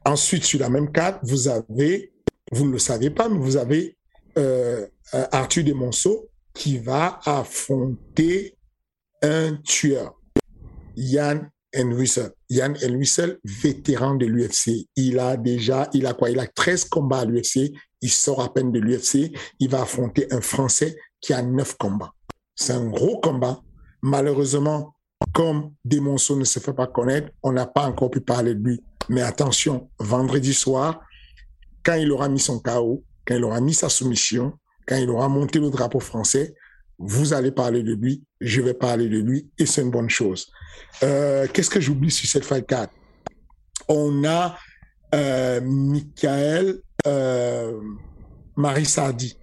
Ensuite, sur la même carte, vous avez, vous ne le savez pas, mais vous avez euh, euh Arthur Desmonceaux qui va affronter un tueur, Yann Enwissel. Yann Enwissel, vétéran de l'UFC. Il a déjà, il a quoi? Il a 13 combats à l'UFC. Il sort à peine de l'UFC. Il va affronter un Français qui a 9 combats. C'est un gros combat. Malheureusement, comme Demonceau ne se fait pas connaître, on n'a pas encore pu parler de lui. Mais attention, vendredi soir, quand il aura mis son chaos, quand il aura mis sa soumission, quand il aura monté le drapeau français, vous allez parler de lui, je vais parler de lui, et c'est une bonne chose. Euh, Qu'est-ce que j'oublie sur cette fight 4 On a euh, Michael euh, Marie Sardi.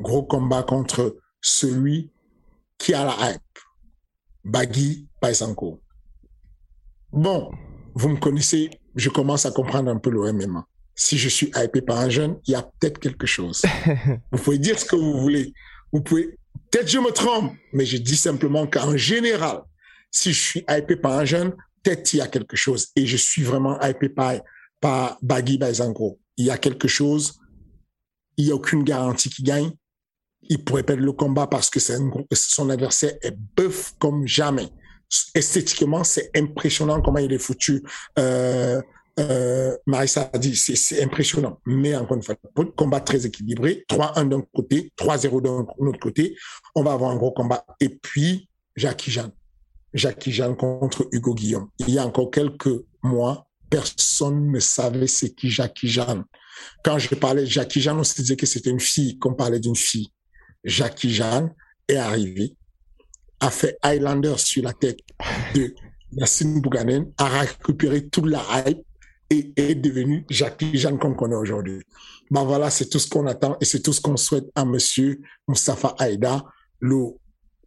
Gros combat contre celui qui a la hype. Bagui Paisanko. Bon, vous me connaissez, je commence à comprendre un peu le MMA. Si je suis hypé par un jeune, il y a peut-être quelque chose. vous pouvez dire ce que vous voulez. Vous pouvez, peut-être je me trompe, mais je dis simplement qu'en général, si je suis hypé par un jeune, peut-être il y a quelque chose. Et je suis vraiment hypé par, par Bagui Paisanko. Il y a quelque chose. Il n'y a aucune garantie qu'il gagne il pourrait perdre le combat parce que son adversaire est bœuf comme jamais. Esthétiquement, c'est impressionnant comment il est foutu. Euh, euh, Marissa a dit, c'est impressionnant. Mais encore une fois, combat très équilibré. 3-1 d'un côté, 3-0 d'un autre côté. On va avoir un gros combat. Et puis, Jackie Jeanne. Jackie Jeanne contre Hugo Guillaume. Il y a encore quelques mois, personne ne savait c'est qui Jackie Jeanne. Quand je parlais de Jackie Jeanne, on se disait que c'était une fille, qu'on parlait d'une fille. Jackie Jeanne est arrivé, a fait Highlander sur la tête de Yassine Bouganen, a récupéré toute la hype et est devenu Jackie Jeanne qu'on connaît aujourd'hui. Ben voilà, c'est tout ce qu'on attend et c'est tout ce qu'on souhaite à monsieur Mustafa Aïda, le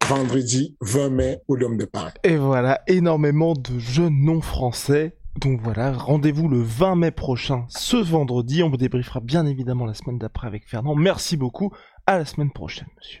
vendredi 20 mai au Dôme de Paris. Et voilà, énormément de jeunes non français. Donc voilà, rendez-vous le 20 mai prochain, ce vendredi. On vous débriefera bien évidemment la semaine d'après avec Fernand. Merci beaucoup. À la semaine prochaine, monsieur.